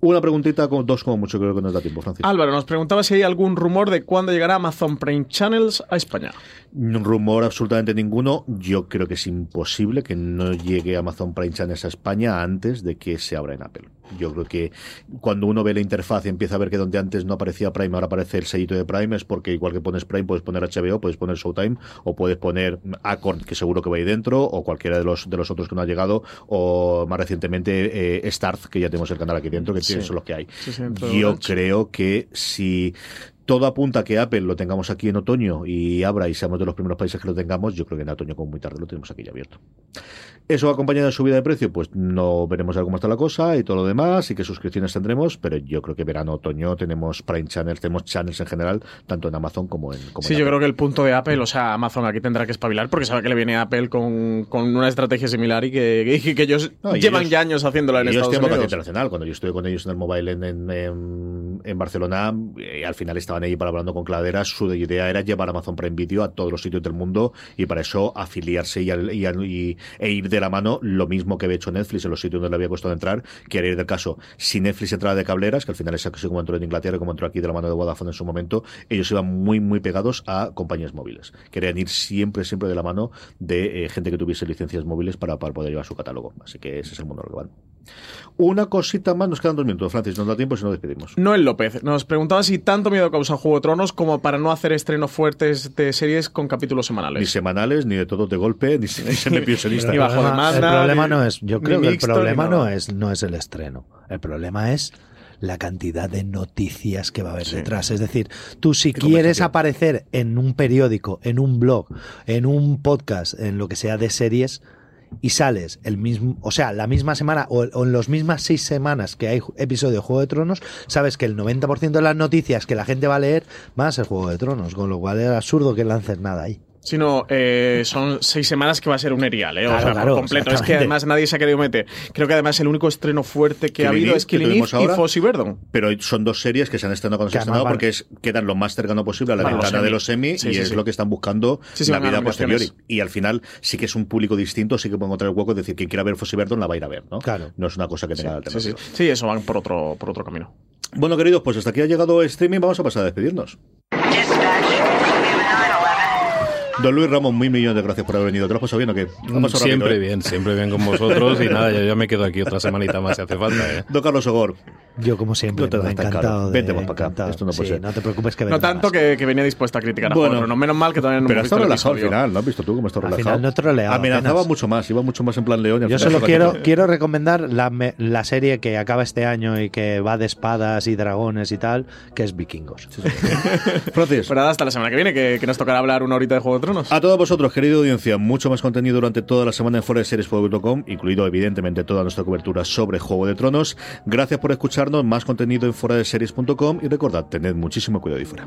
Una preguntita, con dos como mucho, creo que nos da tiempo, Francis. Álvaro, nos preguntaba si hay algún rumor de cuándo llegará Amazon Prime Channels a España. Rumor absolutamente ninguno. Yo creo que es imposible que no llegue Amazon Prime Channels a España antes de que se abra en Apple. Yo creo que cuando uno ve la interfaz y empieza a ver que donde antes no aparecía Prime, ahora aparece el sellito de Prime, es porque igual que pones Prime, puedes poner HBO, puedes poner Showtime, o puedes poner Acorn, que seguro que va ahí dentro, o cualquiera de los, de los otros que no ha llegado, o más recientemente eh, Starz, que ya tenemos el canal aquí dentro, que son los que hay. Yo creo que si todo apunta a que Apple lo tengamos aquí en otoño y abra y seamos de los primeros países que lo tengamos, yo creo que en otoño como muy tarde lo tenemos aquí ya abierto. Eso acompañado de subida de precio, pues no veremos cómo está la cosa y todo lo demás y qué suscripciones tendremos, pero yo creo que verano, otoño tenemos Prime Channels, tenemos channels en general, tanto en Amazon como en como Sí, yo creo que el punto de Apple, o sea, Amazon aquí tendrá que espabilar porque sabe que le viene a Apple con, con una estrategia similar y que, que, ellos llevan ya años haciéndola en Estados Unidos. internacional, cuando yo estuve con ellos en el mobile en, en, en, Barcelona, eh, al final estaban ahí para hablando con Cladera, su idea era llevar Amazon Prime Video a todos los sitios del mundo y para eso afiliarse y, y, e ir de la mano lo mismo que había hecho Netflix en los sitios donde le había costado entrar, que era ir del caso, si Netflix entraba de cableras, que al final es así como entró en Inglaterra, como entró aquí de la mano de Vodafone en su momento, ellos iban muy, muy pegados a compañías móviles. Querían ir siempre, siempre de la mano de eh, gente que tuviese licencias móviles para, para poder llevar su catálogo. Así que ese es el mundo en que van. Una cosita más, nos quedan dos minutos, Francis, nos da tiempo si no despedimos. Noel López nos preguntaba si tanto miedo causa Juego de Tronos como para no hacer estrenos fuertes de series con capítulos semanales. Ni semanales, ni de todos de golpe, ni, ni ni bajo demanda. El problema no es, yo creo que el problema no es, no es el estreno. El problema es la cantidad de noticias que va a haber detrás. Es decir, tú si quieres aparecer en un periódico, en un blog, en un podcast, en lo que sea de series, y sales el mismo, o sea, la misma semana o, en las mismas seis semanas que hay episodio de Juego de Tronos, sabes que el 90% de las noticias que la gente va a leer van a ser Juego de Tronos, con lo cual es absurdo que lances nada ahí sino eh, son seis semanas que va a ser un erial, ¿eh? o sea, por completo. Es que además nadie se ha querido meter. Creo que además el único estreno fuerte que ha habido es Killing Eve y Fossy Verdon. Pero son dos series que se han estrenado cuando se han estrenado porque es, quedan lo más cercano posible a la ventana de los semi y es lo que están buscando la vida posterior. Y al final sí que es un público distinto, sí que pueden encontrar el hueco, es decir, quien quiera ver Fossy Verdon la va a ir a ver, ¿no? Claro. No es una cosa que tenga alternativa. Sí, eso van por otro, por otro camino. Bueno, queridos, pues hasta aquí ha llegado streaming. Vamos a pasar a despedirnos. Don Luis Ramos, muy millones de gracias por haber venido. ¿Te lo has pasado bien o qué? Siempre ¿eh? bien, siempre bien con vosotros. y nada, yo ya me quedo aquí otra semanita más si hace falta. ¿eh? Don Carlos Ogor. Yo, como siempre, no te me encantado. Vente más para acá. Esto no puede ser. No te preocupes que No tanto que, que, venía dispuesto a criticar a bueno, no menos mal que todavía no Pero está relajado al final, ¿no has visto tú cómo está relajado? Al final no Amenazaba mucho más, iba mucho más en plan león. Yo solo quiero, quiero recomendar la, la serie que acaba este año y que va de espadas y dragones y tal, que es Vikingos. Francis. Pero hasta la semana que viene, que, que nos tocará hablar una horita de Juego de Tronos. A todos vosotros, querida audiencia, mucho más contenido durante toda la semana en foreseries.com, incluido evidentemente toda nuestra cobertura sobre Juego de Tronos. Gracias por escucharnos, más contenido en foreseries.com y recordad, tened muchísimo cuidado y fuera.